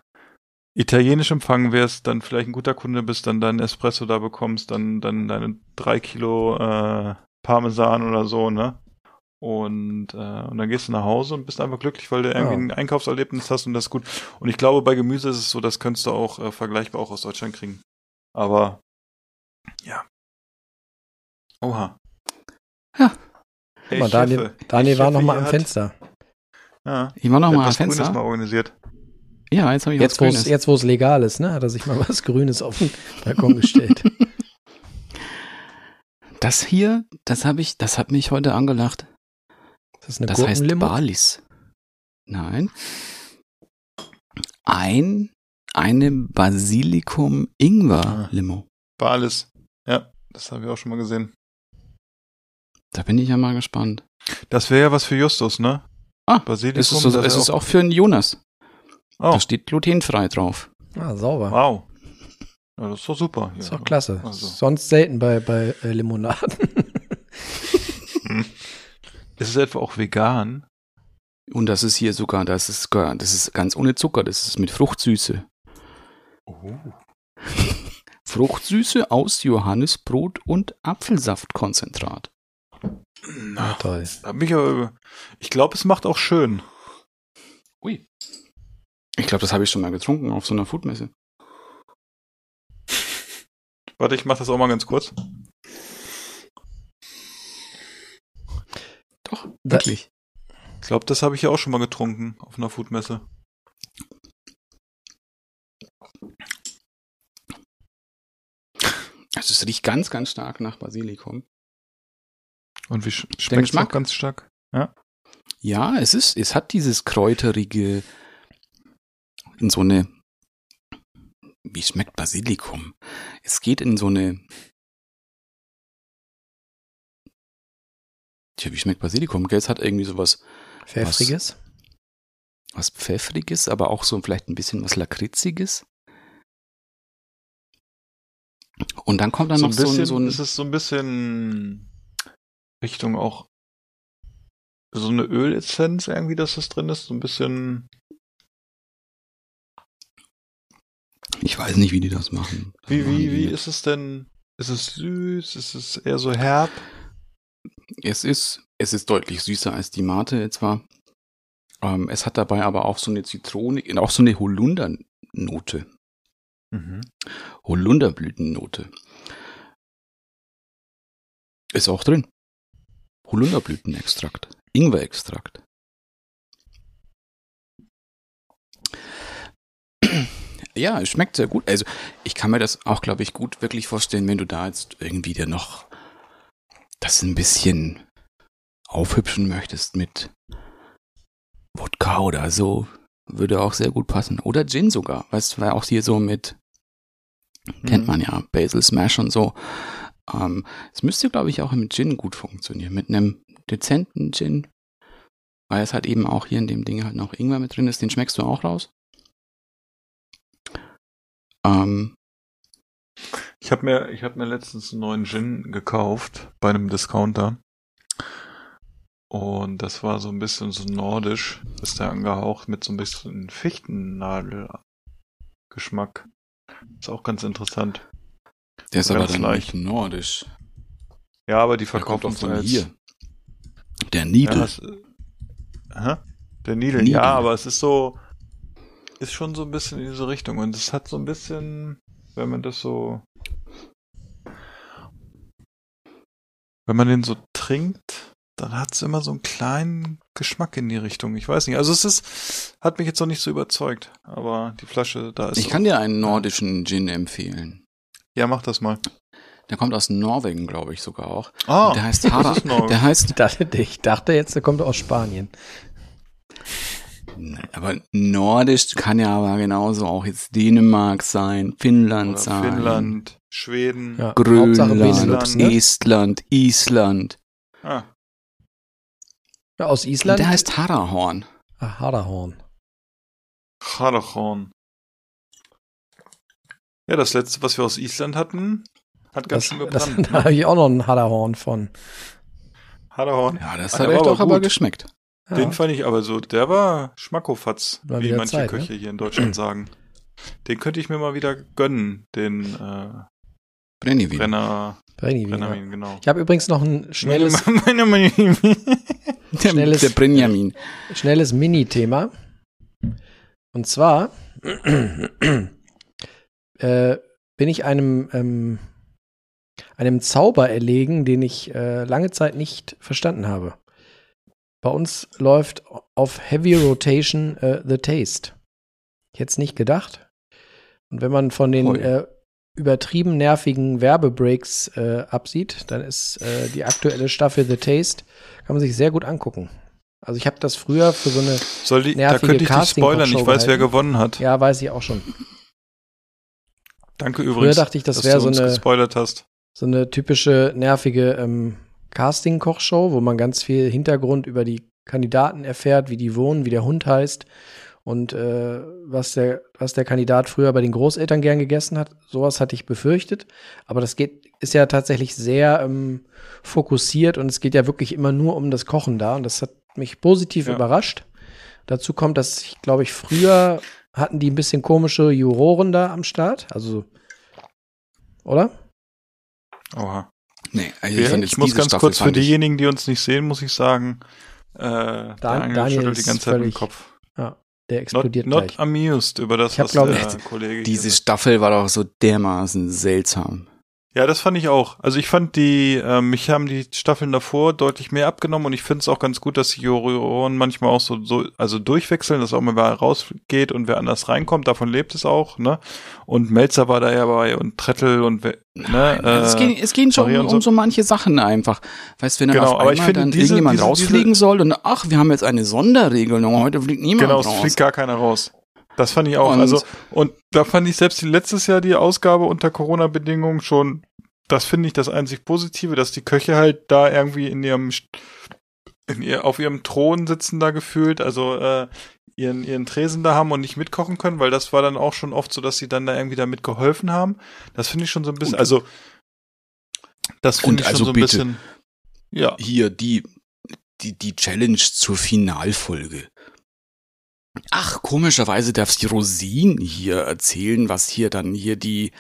italienisch empfangen wirst, dann vielleicht ein guter Kunde bist, dann deinen Espresso da bekommst, dann, dann deine drei Kilo äh, Parmesan oder so, ne? Und, äh, und dann gehst du nach Hause und bist einfach glücklich, weil du irgendwie Ja. ein Einkaufserlebnis hast und das ist gut. Und ich glaube, bei Gemüse ist es so, das könntest du auch äh, vergleichbar auch aus Deutschland kriegen. Aber ja. Oha. Ja. Guck mal, Daniel, Daniel war noch mal am Fenster. Ja. Ich war noch mal am etwas Grünes Fenster. mal organisiert. Ja, jetzt habe ich Jetzt, was wo es Grünes. jetzt, wo es legal ist, ne, hat er sich mal was Grünes auf den Balkon gestellt. Das hier, das habe ich, das hat mich heute angelacht. Das ist eine Das heißt. Balis. Nein. Ein, eine Basilikum-Ingwer-Limo. War alles. Ja, das haben wir auch schon mal gesehen. Da bin ich ja mal gespannt. Das wäre ja was für Justus, ne? Ah, Basilikum. Es ist, so, das es ist auch für einen Jonas. Oh, Da steht glutenfrei drauf. Ah, sauber. wow. Ja, das ist doch super. Das ist doch klasse. Also. Sonst selten bei, bei äh, Limonaden. Ist es etwa auch vegan? Und das ist hier sogar, das ist, das ist ganz ohne Zucker, das ist mit Fruchtsüße. Oh. Fruchtsüße aus Johannisbrot und Apfelsaftkonzentrat. Na, toll. Mich aber Ich glaube, es macht auch schön. Ui. Ich glaube, das habe ich schon mal getrunken auf so einer Foodmesse. Warte, ich mach das auch mal ganz kurz. Doch, Da- wirklich. Ich glaube, das habe ich ja auch schon mal getrunken auf einer Foodmesse. Also es riecht ganz, ganz stark nach Basilikum. Und wie schmeckt es auch ganz stark? Ja, es ist, es hat dieses kräuterige in so eine, wie schmeckt Basilikum? Es geht in so eine, tja, wie schmeckt Basilikum? Gell, es hat irgendwie sowas, Pfeffriges. was Pfeffriges, aber auch so vielleicht ein bisschen was Lakritziges. Und dann kommt dann So noch ein so bisschen, ein, so ein ist es so ein bisschen Richtung auch so eine Ölessenz irgendwie, dass das drin ist. So ein bisschen. ich weiß nicht, wie die das machen. Das Wie, machen wie, wie ist es denn? Ist es süß? Ist es eher so herb? Es ist, es ist deutlich süßer als die Mate etwa. Ähm, es hat dabei aber auch so eine Zitrone, auch so eine Holundernote. Mhm. Holunderblütennote. Ist auch drin. Holunderblütenextrakt. Ingwerextrakt. Ja, es schmeckt sehr gut. Also, ich kann mir das auch, glaube ich, gut wirklich vorstellen, wenn du da jetzt irgendwie dir noch das ein bisschen aufhübschen möchtest mit Wodka oder so, würde auch sehr gut passen. Oder Gin sogar, weißt du, weil auch hier so mit, kennt man ja, Basil Smash und so. Ähm, es müsste, glaube ich, auch mit Gin gut funktionieren, mit einem dezenten Gin, weil es halt eben auch hier in dem Ding halt noch Ingwer mit drin ist, den schmeckst du auch raus. Ähm, Ich habe mir, ich habe mir letztens einen neuen Gin gekauft bei einem Discounter. Und das war so ein bisschen so nordisch, ist der angehaucht mit so ein bisschen Fichtennadel-Geschmack. Ist auch ganz interessant. der ist aber dann leicht. nicht nordisch. Ja, aber die doch es von als hier. Der Ja, Needle. das, äh, der Needle. ja, aber es ist so, ist schon so ein bisschen in diese Richtung und es hat so ein bisschen, wenn man das so, wenn man den so trinkt, dann hat es immer so einen kleinen Geschmack in die Richtung. Ich weiß nicht, also es ist, hat mich jetzt noch nicht so überzeugt, aber die Flasche da ist. ich so- kann dir einen nordischen Gin empfehlen. Ja, mach das mal. Der kommt aus Norwegen, glaube ich sogar auch. Ah, der heißt das Hara. ist Norwegen. Der heißt, Ich dachte, ich dachte jetzt, der kommt aus Spanien. Nein, aber nordisch kann ja aber genauso auch jetzt Dänemark sein, Finnland Oder sein, Finnland, Schweden. Ja, Grönland, ne? Estland, Island. Ah, Ja, aus Island. Der heißt Harahorn. ah, Haderhorn. Harachorn. Ja, das letzte, was wir aus Island hatten, hat ganz Das, schön das, gebrannt. da habe ich auch noch einen Haderhorn von. Haderhorn. Ja, das hat war doch aber geschmeckt. Ja. Den fand ich aber so, der war Schmackofatz, War wie manche Zeit, ne? Köche hier in Deutschland sagen. Den könnte ich mir mal wieder gönnen, den äh, Brennivin. Brenner, Brenniwin, ja. Brennermin, genau. Ich habe übrigens noch ein schnelles, Meine- meine- Der, Schnelles- der Brenjamin. schnelles Mini-Thema. Und zwar äh, bin ich einem, ähm, einem Zauber erlegen, den ich äh, lange Zeit nicht verstanden habe. Bei uns läuft auf Heavy Rotation äh, The Taste. Ich hätte es nicht gedacht. Und wenn man von den übertrieben nervigen Werbebreaks äh, absieht, dann ist äh, die aktuelle Staffel The Taste, kann man sich sehr gut angucken. Also ich habe das früher für so eine, Soll die, da nervige könnte ich dich spoilern, ich weiß, wer gehalten. gewonnen hat. ja, weiß ich auch schon. Danke Früher übrigens, dachte ich, das dass wäre du so eine, gespoilert hast. so eine typische nervige ähm, Casting-Kochshow, wo man ganz viel Hintergrund über die Kandidaten erfährt, wie die wohnen, wie der Hund heißt und äh, was, der, was der Kandidat früher bei den Großeltern gern gegessen hat. Sowas hatte ich befürchtet. Aber das geht, ist ja tatsächlich sehr ähm, fokussiert und es geht ja wirklich immer nur um das Kochen da. Und das hat mich positiv Ja. überrascht. Dazu kommt, dass ich, glaube ich, früher hatten die ein bisschen komische Juroren da am Start. Also, oder? Oha. Nee, also Ich, ich, fand jetzt muss ganz Staffel kurz für ich- diejenigen, die uns nicht sehen, muss ich sagen, äh, der Angel Daniel schüttelt die ganze Zeit völlig Kopf. Der Not, explodiert not gleich. amused über das, Ich hab, was glaub der Kollege Diese. Staffel war doch so dermaßen seltsam. Ja, das fand ich auch. Also ich fand die, äh, mich haben die Staffeln davor deutlich mehr abgenommen und ich finde es auch ganz gut, dass die Juroren manchmal auch so, so also durchwechseln, dass auch mal wer rausgeht und wer anders reinkommt. Davon lebt es auch, ne? Und Melzer war da ja bei und Trettel und ne? Also es, äh, ging, es ging schon um, und um so. so manche Sachen einfach. Weißt du, wenn dann Genau, auf einmal finde, dann diese- irgendjemand diese- rausfliegen soll und ach, wir haben jetzt eine Sonderregelung, heute fliegt niemand Genau, es raus. fliegt gar keiner raus. Das fand ich auch. Und- also, und da fand ich selbst die letztes Jahr die Ausgabe unter Corona-Bedingungen schon, das finde ich das einzig Positive, dass die Köche halt da irgendwie in ihrem, in ihr, auf ihrem Thron sitzen da gefühlt, also, äh, ihren, ihren Tresen da haben und nicht mitkochen können, weil das war dann auch schon oft so, dass sie dann da irgendwie da mitgeholfen haben. Das finde ich schon so ein bisschen, Und- also, das finde ich also schon so ein bitte. bisschen, ja. Hier die, die, die Challenge zur Finalfolge. Ach, komischerweise darf die Rosine hier erzählen, was hier dann hier die,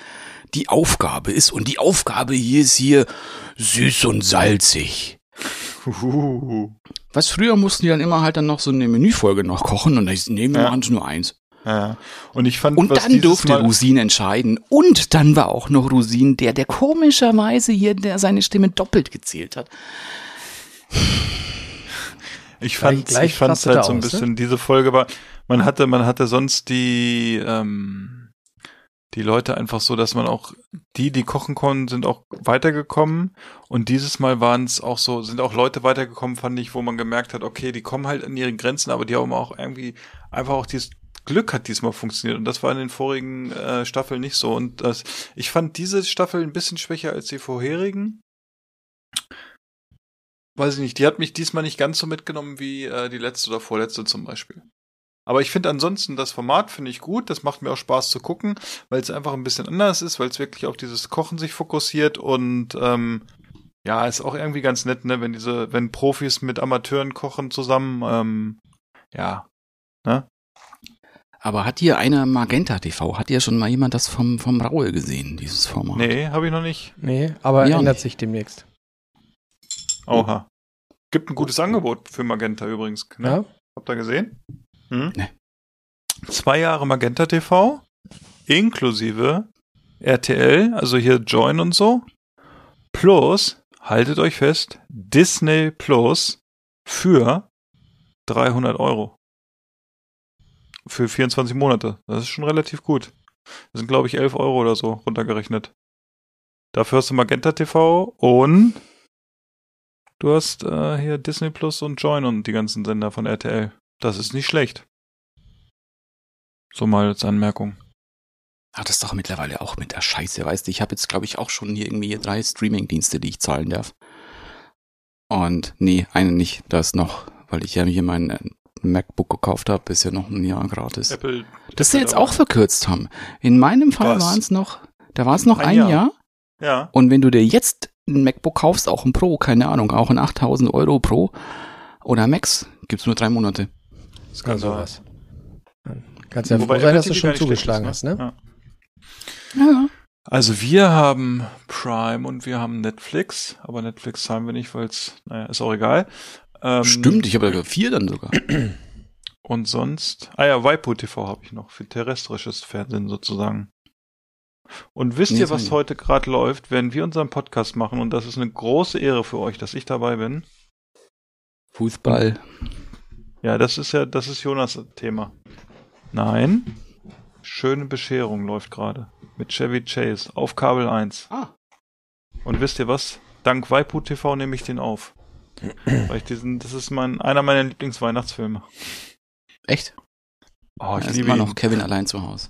die Aufgabe ist. Und die Aufgabe hier ist hier süß und salzig. Uhuhu. Was früher mussten die dann immer halt dann noch so eine Menüfolge noch kochen und ich nehmen wir Ja. machen nur eins. Ja. Und ich fand, Und dann durfte Mal, Rusin entscheiden. Und dann war auch noch Rusin der, der komischerweise hier, der seine Stimme doppelt gezählt hat. Ich fand, gleich ich fand rastet er halt so ein aus, ne? bisschen, diese Folge war, man hatte, man hatte sonst die, ähm, die Leute einfach so, dass man auch die, die kochen konnten, sind auch weitergekommen und dieses Mal waren es auch so, sind auch Leute weitergekommen, fand ich, wo man gemerkt hat, okay, die kommen halt an ihre Grenzen, aber die haben auch irgendwie einfach auch dieses Glück hat diesmal funktioniert und das war in den vorigen äh, Staffeln nicht so und das, ich fand diese Staffel ein bisschen schwächer als die vorherigen. Weiß ich nicht, die hat mich diesmal nicht ganz so mitgenommen wie äh, die letzte oder vorletzte zum Beispiel. Aber ich finde ansonsten das Format finde ich gut. Das macht mir auch Spaß zu gucken, weil es einfach ein bisschen anders ist, weil es wirklich auf dieses Kochen sich fokussiert und ähm, ja, ist auch irgendwie ganz nett, ne, wenn diese, wenn Profis mit Amateuren kochen zusammen, ähm, ja, ne? Aber hat hier einer Magenta TV, hat hier schon mal jemand das vom, vom Raue gesehen, dieses Format? Nee, habe ich noch nicht. Nee, aber Ja, ändert nicht. sich demnächst. Oha. Gibt ein gutes Angebot für Magenta übrigens. Ne? Ja? Habt ihr gesehen? Hm? Nee. Zwei Jahre Magenta TV, inklusive RTL, also hier Join und so, plus, haltet euch fest, Disney Plus für 300 Euro. Für 24 Monate. Das ist schon relativ gut. Das sind, glaube ich, 11 Euro oder so runtergerechnet. Dafür hast du Magenta TV und du hast äh, hier Disney Plus und Join und die ganzen Sender von RTL. Das ist nicht schlecht. So mal als Anmerkung. Ach, das doch mittlerweile auch mit der Scheiße, weißt du. Ich habe jetzt, glaube ich, auch schon hier irgendwie drei Streaming-Dienste, die ich zahlen darf. Und nee, einen nicht. Das noch, weil ich ja hier mein äh, MacBook gekauft habe, ist ja noch ein Jahr gratis. Apple. Das sie jetzt auch verkürzt haben. In meinem Fall waren es noch, da war es noch Ein ein, Jahr. Jahr. Ja. Und wenn du dir jetzt ein MacBook kaufst, auch ein Pro, keine Ahnung, auch ein 8000 Euro Pro oder Max, gibt's nur drei Monate. Das kann Also- sowas. Kannst ja Wobei froh sein, dass du schon zugeschlagen ist, hast, ne? Ja. Ja. Also wir haben Prime und wir haben Netflix, aber Netflix zahlen wir nicht, weil es, naja, ist auch egal. Ähm, Stimmt, ich habe ja vier dann sogar. Und sonst, ah ja, Waipu TV habe ich noch für terrestrisches Fernsehen sozusagen. Und wisst Nee, ihr, was heute gerade läuft, wenn wir unseren Podcast machen? Und das ist eine große Ehre für euch, dass ich dabei bin. Fußball. Ja, das ist ja, das ist Jonas Thema. Nein. Schöne Bescherung läuft gerade. Mit Chevy Chase auf Kabel 1. Ah. Und wisst ihr was? Dank Waipu TV nehme ich den auf. Weil ich diesen, das ist mein, einer meiner Lieblingsweihnachtsfilme. Echt? Oh, ich liebe immer ihn. noch Kevin allein zu Hause.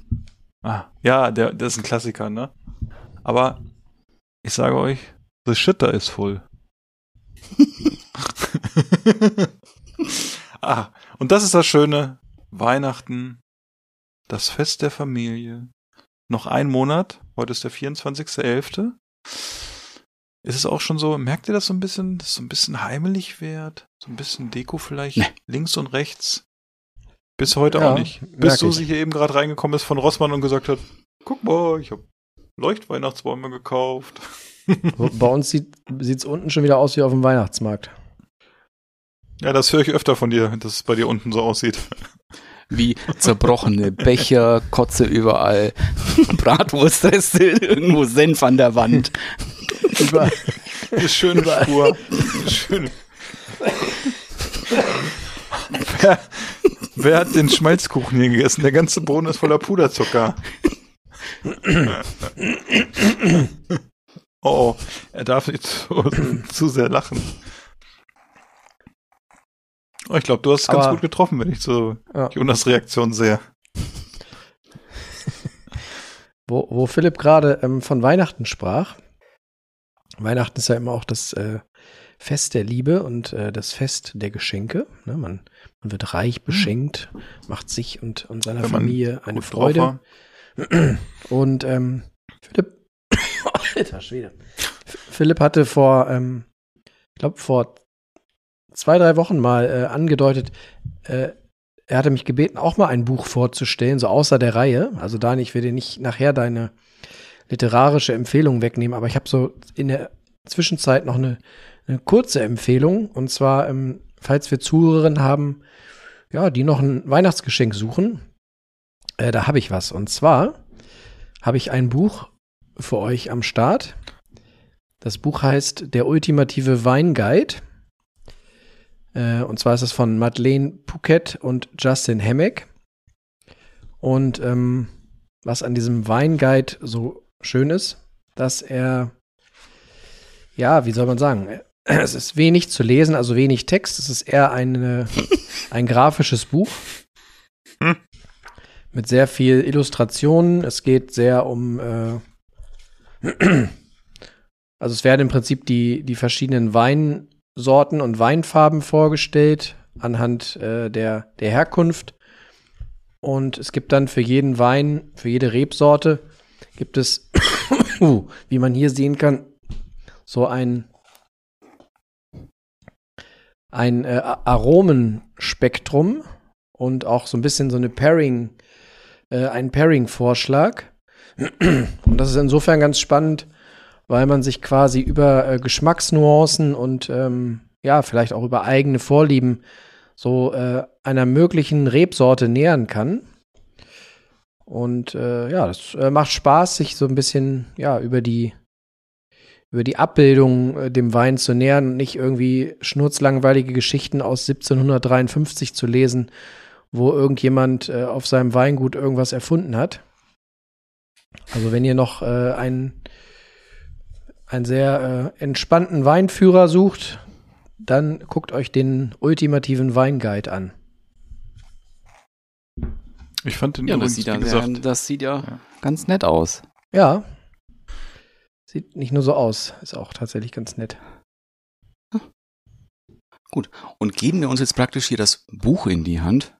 Ah, ja, der, der ist ein Klassiker, ne? Aber ich sage euch, the shitter is full. ah, und das ist das Schöne. Weihnachten, das Fest der Familie. Noch ein Monat. Heute ist der 24.11. Ist es auch schon so, merkt ihr das so ein bisschen, dass es so ein bisschen heimelig wird? So ein bisschen Deko vielleicht Nee. links und rechts? Bis heute Ja, auch nicht. Bis. Susi hier eben gerade reingekommen ist von Rossmann und gesagt hat, guck mal, ich habe Leuchtweihnachtsbäume gekauft. Bei uns sieht es unten schon wieder aus wie auf dem Weihnachtsmarkt. Ja, das höre ich öfter von dir, dass es bei dir unten so aussieht. Wie zerbrochene Becher, Kotze überall, Bratwurstreste, irgendwo Senf an der Wand. Überall. Eine schöne Spur. Eine schöne. Wer, wer hat den Schmalzkuchen hier gegessen? Der ganze Boden ist voller Puderzucker. oh, er darf nicht zu, zu sehr lachen. Oh, ich glaube, du hast es ganz gut getroffen, wenn ich so Ja. Jonas Reaktion sehe. Wo, wo Philipp gerade ähm, von Weihnachten sprach. Weihnachten ist ja immer auch das äh, Fest der Liebe und äh, das Fest der Geschenke. Ne? Man, man wird reich beschenkt, macht sich und, und seiner Wenn Familie eine Freude. Und ähm, Philipp, alter Schwede. Philipp hatte vor, ähm, ich glaube, vor zwei, drei Wochen mal äh, angedeutet, äh, er hatte mich gebeten, auch mal ein Buch vorzustellen, so außer der Reihe. Also Dani, ich will dir nicht nachher deine literarische Empfehlung wegnehmen, aber ich habe so in der Zwischenzeit noch eine, eine kurze Empfehlung. Und zwar, ähm, falls wir Zuhörerinnen haben, ja, die noch ein Weihnachtsgeschenk suchen, äh, da habe ich was. Und zwar habe ich ein Buch für euch am Start. Das Buch heißt Der ultimative Weinguide. Äh, und zwar ist es von Madeleine Pouquet und Justin Hemmeck. Und ähm, was an diesem Weinguide so schön ist, dass er, ja, wie soll man sagen, es ist wenig zu lesen, also wenig Text. Es ist eher eine, ein grafisches Buch Hm. mit sehr viel Illustrationen. Es geht sehr um, äh, also es werden im Prinzip die, die verschiedenen Weinsorten und Weinfarben vorgestellt anhand äh, der, der Herkunft. Und es gibt dann für jeden Wein, für jede Rebsorte, gibt es, wie man hier sehen kann, so ein, ein äh, Aromenspektrum und auch so ein bisschen so eine Pairing, äh, ein Pairing-Vorschlag. Und das ist insofern ganz spannend, weil man sich quasi über äh, Geschmacksnuancen und ähm, ja, vielleicht auch über eigene Vorlieben so äh, einer möglichen Rebsorte nähern kann. Und äh, ja, das äh, macht Spaß, sich so ein bisschen ja über die über die Abbildung äh, dem Wein zu nähern und nicht irgendwie schnurzlangweilige Geschichten aus 1753 zu lesen, wo irgendjemand äh, auf seinem Weingut irgendwas erfunden hat. Also wenn ihr noch äh, einen, einen sehr äh, entspannten Weinführer sucht, dann guckt euch den ultimativen Weinguide an. Ich fand den Ja, das sieht, ja gesagt, sehr, das sieht ja, Ja. ganz nett aus. Ja. Sieht nicht nur so aus, ist auch tatsächlich ganz nett. Und geben wir uns jetzt praktisch hier das Buch in die Hand.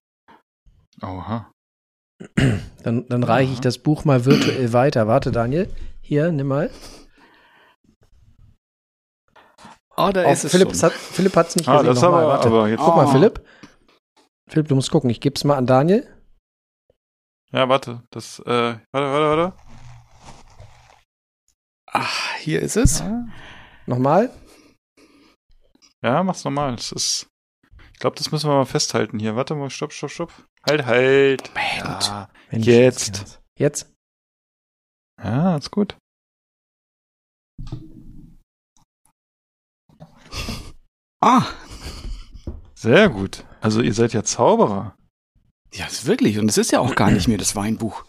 Oha. Dann, dann reiche ich das Buch mal virtuell weiter. Warte, Daniel. Hier, nimm mal. Oh, da Auch Philipp hat Philipp hat's nicht Ah, gesehen. das Nochmal, aber, warte. aber jetzt. Guck mal, Oh. Philipp. Philipp, du musst gucken. Ich geb's mal an Daniel. Ja, warte. Das, äh, warte, warte, warte. Ach, hier ist es. Ja, Nochmal. ja mach's nochmal. Das ist. Ich glaube, das müssen wir mal festhalten hier. Warte mal, stopp, stopp, stopp. Halt, halt. Mensch. Ja, Mensch, Jetzt. Jetzt. ja ist gut. Ah, Sehr gut. Also ihr seid ja Zauberer. ja, ist wirklich. Und es ist ja auch gar nicht mehr das Weinbuch.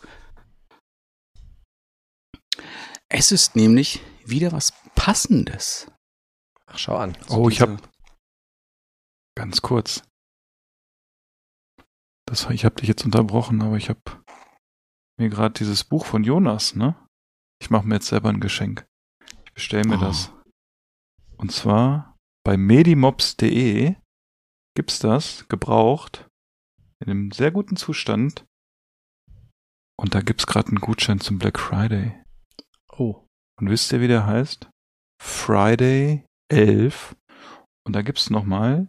Es ist nämlich wieder was Passendes. Ach, schau an. Oh, ich diese- hab ganz kurz. Das, ich habe dich jetzt unterbrochen, aber ich habe mir gerade dieses Buch von Jonas, ne? Ich mache mir jetzt selber ein Geschenk. Ich bestelle mir Oh. das. Und zwar bei medimops.de gibt's das gebraucht in einem sehr guten Zustand. Und da gibt's gerade einen Gutschein zum Black Friday. Oh. Und wisst ihr, wie der heißt? Friday 11. Und da gibt's noch mal,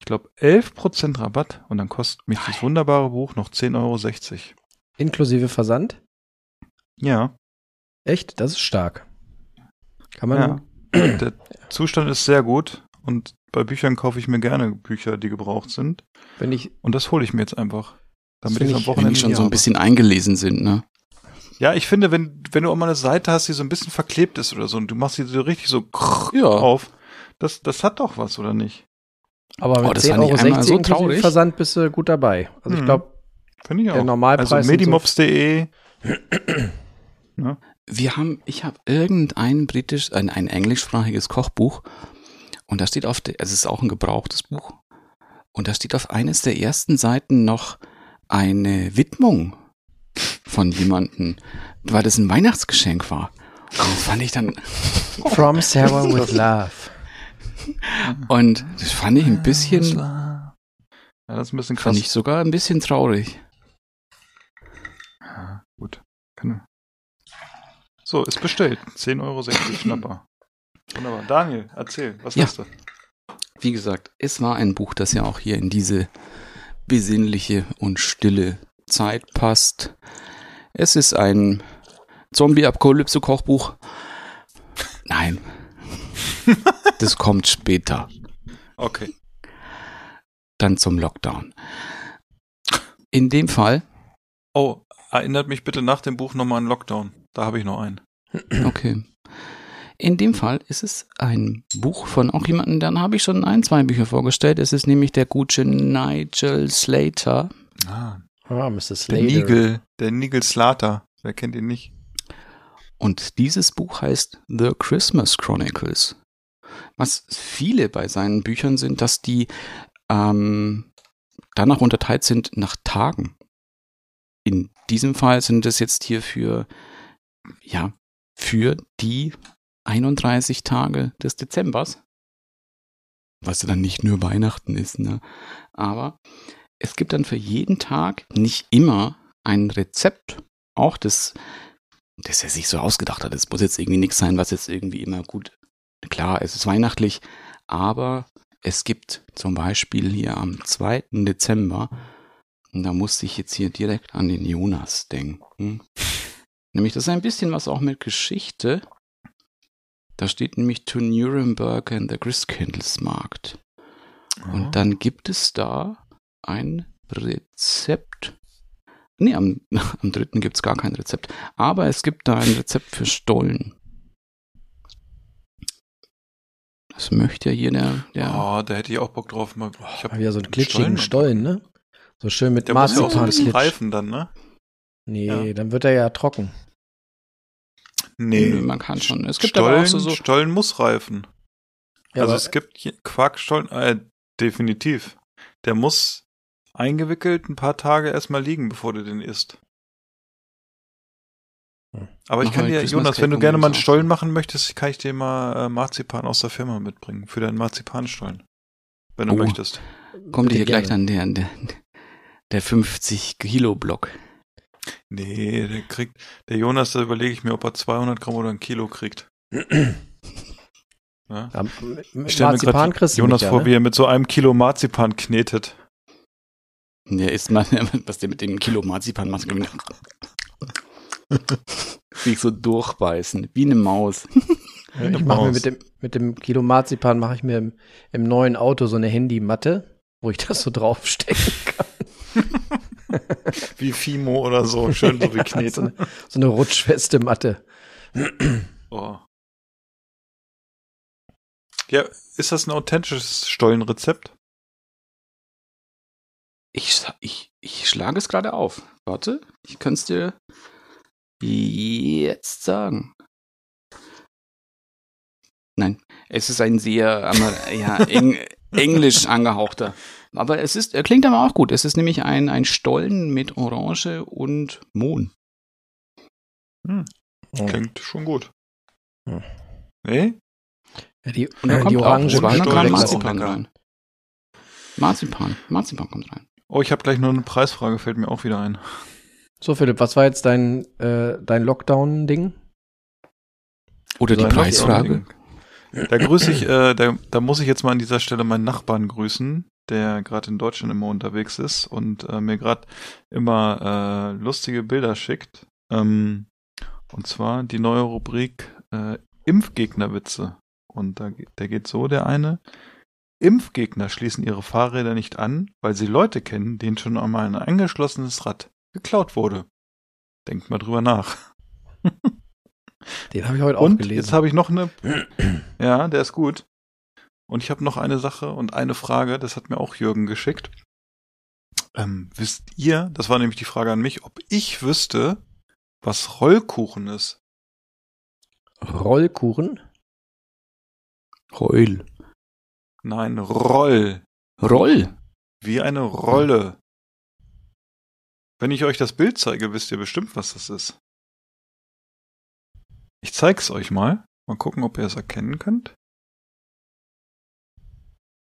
ich glaube, 11% Rabatt. Und dann kostet mich das wunderbare Buch noch 10,60 Euro. Inklusive Versand. Ja, Echt? Das ist stark. Kann man. ja. Der Zustand ist sehr gut. Und bei Büchern kaufe ich mir gerne Bücher, die gebraucht sind. Wenn ich. Und das hole ich mir jetzt einfach. Damit ich am Wenn Wochenende die schon so ein bisschen eingelesen sind, ne? Ja, ich finde, wenn, wenn du auch mal eine Seite hast, die so ein bisschen verklebt ist oder so, und du machst sie so richtig so Ja. auf, das, das hat doch was, oder nicht? Aber mit Oh, das 10,60 fand ich Euro so traurig. Versand bist du gut dabei. Also ich Mhm. glaube, Finde ich auch. der Normalpreis. also sind so- medimops.de. Wir haben, ich habe irgendein britisch, ein, ein englischsprachiges Kochbuch und da steht auf der, also es ist auch ein gebrauchtes Buch und da steht auf eines der ersten Seiten noch eine Widmung von jemandem, weil das ein Weihnachtsgeschenk war. Und das fand ich dann, From Sarah with Love. und das fand ich ein bisschen, Ja, das ist ein bisschen krass. fand ich sogar ein bisschen traurig. Ja, gut. So, ist bestellt. 10,60 Euro Schnapper. Wunderbar. Daniel, erzähl, was Ja. hast du? Wie gesagt, es war ein Buch, das ja auch hier in diese besinnliche und stille Zeit passt. Es ist ein Zombie-Apokalypse-Kochbuch. Nein. das kommt später. Okay. Dann zum Lockdown. In dem Fall, Oh, erinnert mich bitte nach dem Buch nochmal an Lockdown. Da habe ich noch einen. okay. In dem Fall ist es ein Buch von auch jemandem, dann habe ich schon ein, zwei Bücher vorgestellt. Es ist nämlich der gute Nigel Slater. Ah, Ah. Der Slater. Nigel, der Nigel Slater. Wer kennt ihn nicht? Und dieses Buch heißt The Christmas Chronicles. Was viele bei seinen Büchern sind, dass die ähm, danach unterteilt sind nach Tagen. In diesem Fall sind es jetzt hier für, ja, für die 31 Tage des Dezembers. Was ja dann nicht nur Weihnachten ist, ne? Aber es gibt dann für jeden Tag nicht immer ein Rezept, auch das das er sich so ausgedacht hat. Es muss jetzt irgendwie nichts sein, was jetzt irgendwie immer gut. Klar, es ist weihnachtlich, aber es gibt zum Beispiel hier am 2. Dezember, und da musste ich jetzt hier direkt an den Jonas denken. Nämlich, das ist ein bisschen was auch mit Geschichte. Da steht nämlich to Nuremberg and the Christkindlesmarkt. Und dann gibt es da ein Rezept. Nee, am, am dritten gibt es gar kein Rezept. Aber es gibt da ein Rezept für Stollen. Das möchte ja hier der. der Oh, da hätte ich auch Bock drauf. Mal, ich hab Hab ja so einen glitschigen Stollen, ne? So schön mit Der muss ja auch so ein bisschen Marzipan. reifen dann, ne? Nee, Ja. dann wird er ja trocken. Nee. Man kann schon. Es gibt Stollen, aber auch so, so Stollen muss reifen. Ja, also aber- es gibt Quarkstollen, äh, definitiv. Der muss eingewickelt ein paar Tage erstmal liegen, bevor du den isst. Hm. Aber ich Mach kann mal dir, Jonas, wenn du gerne mal einen Stollen auch. machen möchtest, kann ich dir mal äh, Marzipan aus der Firma mitbringen. Für deinen Marzipanstollen. Wenn du Oh. möchtest. kommt Bitte hier gleich dann der, der, der 50 Kilo Block. Nee, der kriegt, der Jonas, da überlege ich mir, ob er 200 Gramm oder ein Kilo kriegt. Ja? Ja, Ich Marzipan grad Jonas mich ja, vor, ne? wie er mit so einem Kilo Marzipan knetet. Der ist mal, was der mit dem Kilo Marzipan macht. Sich so durchbeißen, wie eine Maus. Ja, ich mache mir mit dem, mit dem Kilo Marzipan mache ich mir im, im neuen Auto so eine Handymatte, wo ich das so draufstecken kann. Wie Fimo oder so, schön so wie so, Knete. eine, so eine rutschfeste Matte. Oh. Ja, ist das ein authentisches Stollenrezept? Ich, ich, ich schlage es gerade auf. Warte, ich kann es dir jetzt sagen. Nein, es ist ein sehr Amer ja, eng, englisch angehauchter. Aber es ist, er klingt aber auch gut. Es ist nämlich ein, ein Stollen mit Orange und Mohn. Klingt schon gut. Hm. Nee? Ja, die, Und da die kommt auch Orange Stollen und Stollen auch Marzipan rein. Marzipan, Marzipan kommt rein. Oh, ich habe gleich noch eine Preisfrage, fällt mir auch wieder ein. So, Philipp, was war jetzt dein, äh, dein Lockdown-Ding? Oder die Preisfrage. Da grüße ich, äh, da, da muss ich jetzt mal an dieser Stelle meinen Nachbarn grüßen, der gerade in Deutschland immer unterwegs ist und äh, mir gerade immer äh, lustige Bilder schickt. Ähm, und zwar die neue Rubrik äh, Impfgegnerwitze. Und da, der geht so, der eine. Impfgegner schließen ihre Fahrräder nicht an, weil sie Leute kennen, denen schon einmal ein angeschlossenes Rad geklaut wurde. Denkt mal drüber nach. Den habe ich heute auch Und gelesen. jetzt habe ich noch eine. Ja, der ist gut. Und ich habe noch eine Sache und eine Frage, das hat mir auch Jürgen geschickt. Ähm, wisst ihr, das war nämlich die Frage an mich, ob ich wüsste, was Rollkuchen ist? Rollkuchen? Heul. Nein, Roll. Roll. Wie eine Rolle. Wenn ich euch das Bild zeige, wisst ihr bestimmt, was das ist. Ich zeig's euch mal. Mal gucken, ob ihr es erkennen könnt.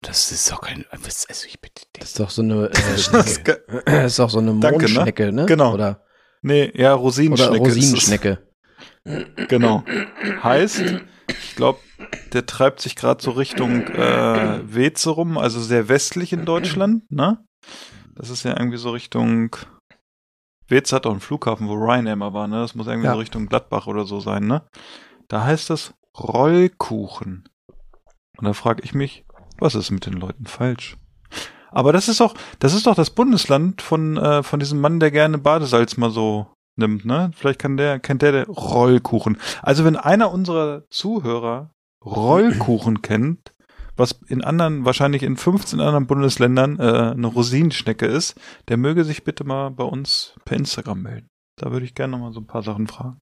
Das ist doch kein. was- Also ich bitte Das dich. ist doch so eine, äh, Das ist das doch so eine Danke, ne? Mondschnecke, ne? Genau. Oder, nee, ja, oder Rosinenschnecke. ist es. Rosinenschnecke. Genau. Heißt, ich glaube, der treibt sich gerade so Richtung äh, Weze rum, also sehr westlich in Deutschland, ne? Das ist ja irgendwie so Richtung. Weze hat auch einen Flughafen, wo Ryanair mal war, ne? Das muss irgendwie Ja. so Richtung Gladbach oder so sein, ne? Da heißt es Rollkuchen. Und da frage ich mich, was ist mit den Leuten falsch? Aber das ist doch, das ist doch das Bundesland von, äh, von diesem Mann, der gerne Badesalz mal so nimmt, ne? Vielleicht kann der, kennt der, der Rollkuchen. Also wenn einer unserer Zuhörer Rollkuchen kennt, was in anderen, wahrscheinlich in 15 anderen Bundesländern äh, eine Rosinenschnecke ist, der möge sich bitte mal bei uns per Instagram melden. Da würde ich gerne noch mal so ein paar Sachen fragen.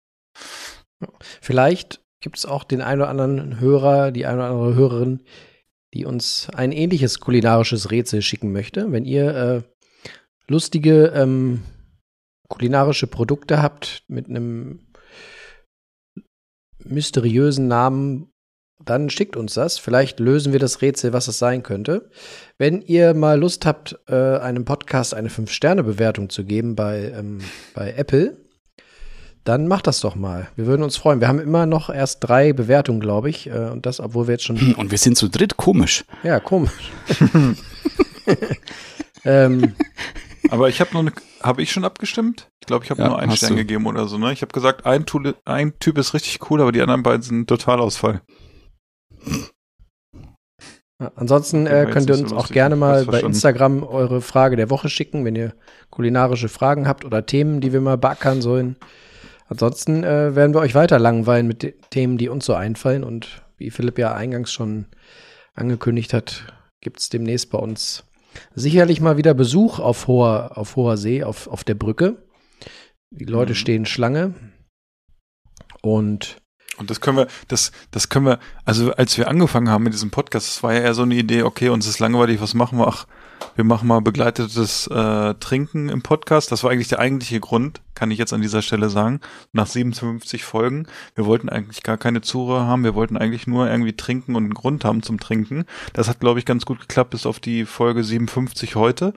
Vielleicht gibt es auch den einen oder anderen Hörer, die eine oder andere Hörerin, die uns ein ähnliches kulinarisches Rätsel schicken möchte. Wenn ihr äh, lustige ähm, kulinarische Produkte habt mit einem mysteriösen Namen, dann schickt uns das. Vielleicht lösen wir das Rätsel, was es sein könnte. Wenn ihr mal Lust habt, äh, einem Podcast eine 5-Sterne-Bewertung zu geben bei, ähm, bei Apple, dann macht das doch mal. Wir würden uns freuen. Wir haben immer noch erst drei Bewertungen, glaube ich. Äh, und das, obwohl wir jetzt schon. Und wir sind zu dritt komisch. Ja, komisch. ähm, Aber ich habe noch eine, habe ich schon abgestimmt? Ich glaube, ich habe Ja, nur einen Stern du. gegeben oder so, ne? Ich habe gesagt, ein, Tool, ein Typ ist richtig cool, aber die anderen beiden sind Totalausfall. Ja, ansonsten äh, könnt ihr uns auch gerne mal bei. Instagram eure Frage der Woche schicken, wenn ihr kulinarische Fragen habt oder Themen, die wir mal beackern sollen. Ansonsten äh, werden wir euch weiter langweilen mit den Themen, die uns so einfallen. Und wie Philipp ja eingangs schon angekündigt hat, gibt es demnächst bei uns sicherlich mal wieder Besuch auf hoher, auf hoher See, auf, auf der Brücke. Die Leute Mhm. stehen Schlange. Und Und das können wir, das, das können wir, also als wir angefangen haben mit diesem Podcast, das war ja eher so eine Idee, okay, uns ist langweilig, was machen wir? Ach, wir machen mal begleitetes äh, Trinken im Podcast. Das war eigentlich der eigentliche Grund, kann ich jetzt an dieser Stelle sagen. Nach 57 Folgen, wir wollten eigentlich gar keine Zuhörer haben, wir wollten eigentlich nur irgendwie trinken und einen Grund haben zum Trinken. Das hat, glaube ich, ganz gut geklappt bis auf die Folge 57 heute.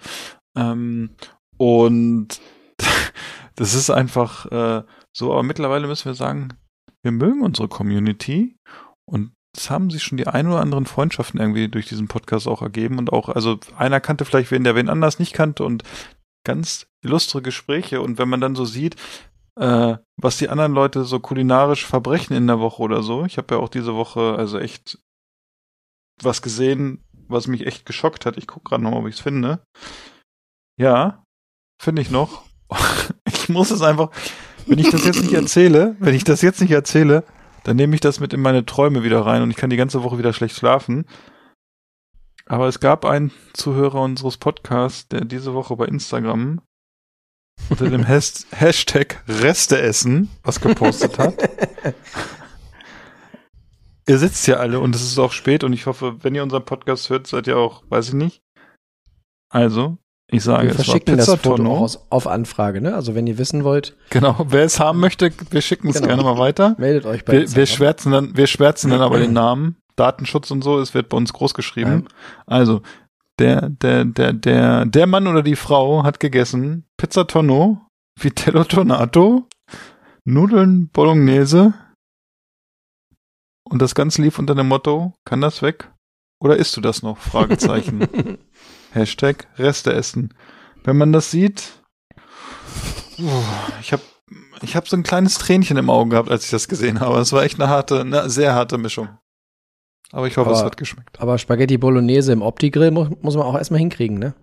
Ähm, und das ist einfach äh, so, aber mittlerweile müssen wir sagen, wir mögen unsere Community und es haben sich schon die ein oder anderen Freundschaften irgendwie durch diesen Podcast auch ergeben und auch, also einer kannte vielleicht wen, der wen anders nicht kannte und ganz illustre Gespräche und wenn man dann so sieht, äh, was die anderen Leute so kulinarisch verbrechen in der Woche oder so, ich habe ja auch diese Woche also echt was gesehen, was mich echt geschockt hat. Ich gucke gerade noch, ob ich es finde. Ja, finde ich noch. ich muss es einfach, wenn ich das jetzt nicht erzähle, wenn ich das jetzt nicht erzähle, dann nehme ich das mit in meine Träume wieder rein und ich kann die ganze Woche wieder schlecht schlafen. Aber es gab einen Zuhörer unseres Podcasts, der diese Woche bei Instagram unter dem Has Hashtag Resteessen was gepostet hat. ihr sitzt ja alle und es ist auch spät und ich hoffe, wenn ihr unseren Podcast hört, seid ihr auch, weiß ich nicht. Also, ich sage, wir es war verschicken das Foto aus, auf Anfrage. Ne? Also wenn ihr wissen wollt, Genau, wer es haben möchte, wir schicken es Genau. gerne mal weiter. meldet euch bei Wir, wir schwärzen dann, wir schwärzen dann aber den Namen. Datenschutz und so, es wird bei uns groß geschrieben. Also, der, der, der, der, der Mann oder die Frau hat gegessen Pizza Tonno, Vitello Tonato, Nudeln Bolognese und das Ganze lief unter dem Motto, kann das weg? Oder isst du das noch? Fragezeichen. Hashtag Reste essen. Wenn man das sieht, ich habe ich hab so ein kleines Tränchen im Auge gehabt, als ich das gesehen habe. Es war echt eine harte, eine sehr harte Mischung. Aber ich hoffe, es Aber- hat geschmeckt. Aber Spaghetti Bolognese im Opti-Grill muss, muss man auch erstmal hinkriegen, ne?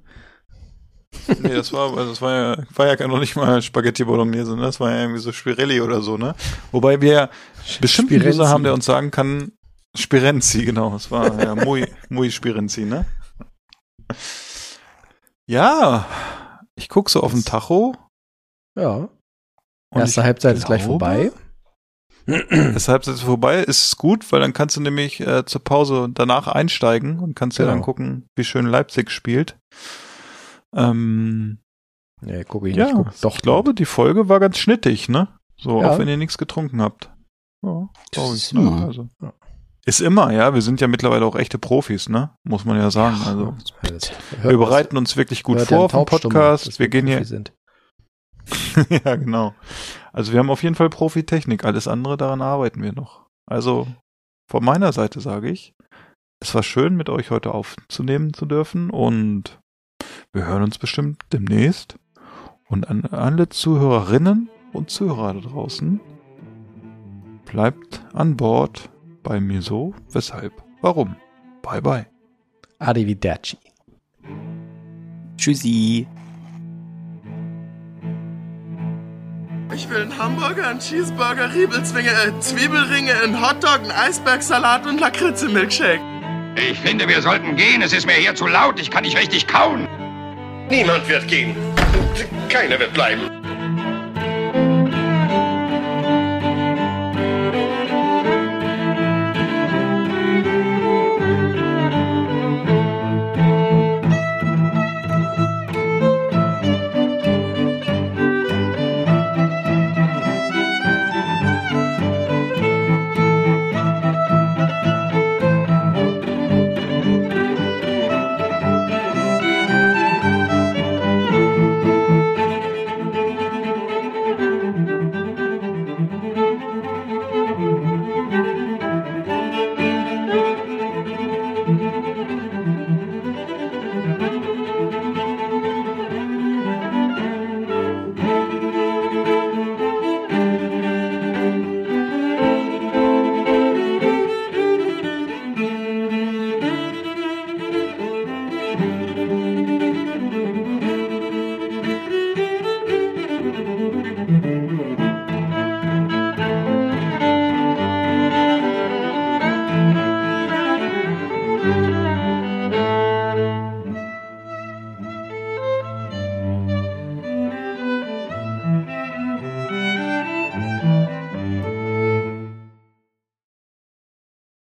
Nee, das war, also das war ja, war ja noch nicht mal Spaghetti Bolognese, ne? Das war ja irgendwie so Spirelli oder so, ne? Wobei wir ja bestimmt einen. User haben, der uns sagen kann, Spirenzi, genau. Das war ja muy, muy Spirenzi, ne? Ja, ich guck so auf den Tacho. Ja. und Erste Halbzeit ist gleich glaube, vorbei. Erste Halbzeit ist vorbei, ist gut, weil dann kannst du nämlich äh, zur Pause danach einsteigen und kannst ja Genau. dann gucken, wie schön Leipzig spielt. Ähm, Nee, gucke ich ja, nicht. Guck, doch, ich glaube, die Folge war ganz schnittig, ne? So, Ja. auch wenn ihr nichts getrunken habt. Ja, Das glaub ist ich, ne? Also, Ja. Ist immer, ja. Wir sind ja mittlerweile auch echte Profis, ne? Muss man ja sagen. Also, wir bereiten uns wirklich gut vor auf Taubstummer, Podcast. Wir gehen hier, ja, genau. Also wir haben auf jeden Fall Profitechnik. Alles andere, daran arbeiten wir noch. Also von meiner Seite sage ich, es war schön, mit euch heute aufzunehmen zu dürfen und wir hören uns bestimmt demnächst. Und an alle Zuhörerinnen und Zuhörer da draußen, bleibt an Bord bei mir so, weshalb, warum. Bye bye. Arrivederci. Tschüssi. Ich will einen Hamburger, einen Cheeseburger, Riebelzwinge, äh, Zwiebelringe, einen Hotdog, einen Eisbergsalat und Lakritze-Milkshake. Ich finde, wir sollten gehen. Es ist mir hier zu laut. Ich kann nicht richtig kauen. Niemand wird gehen. Keiner wird bleiben.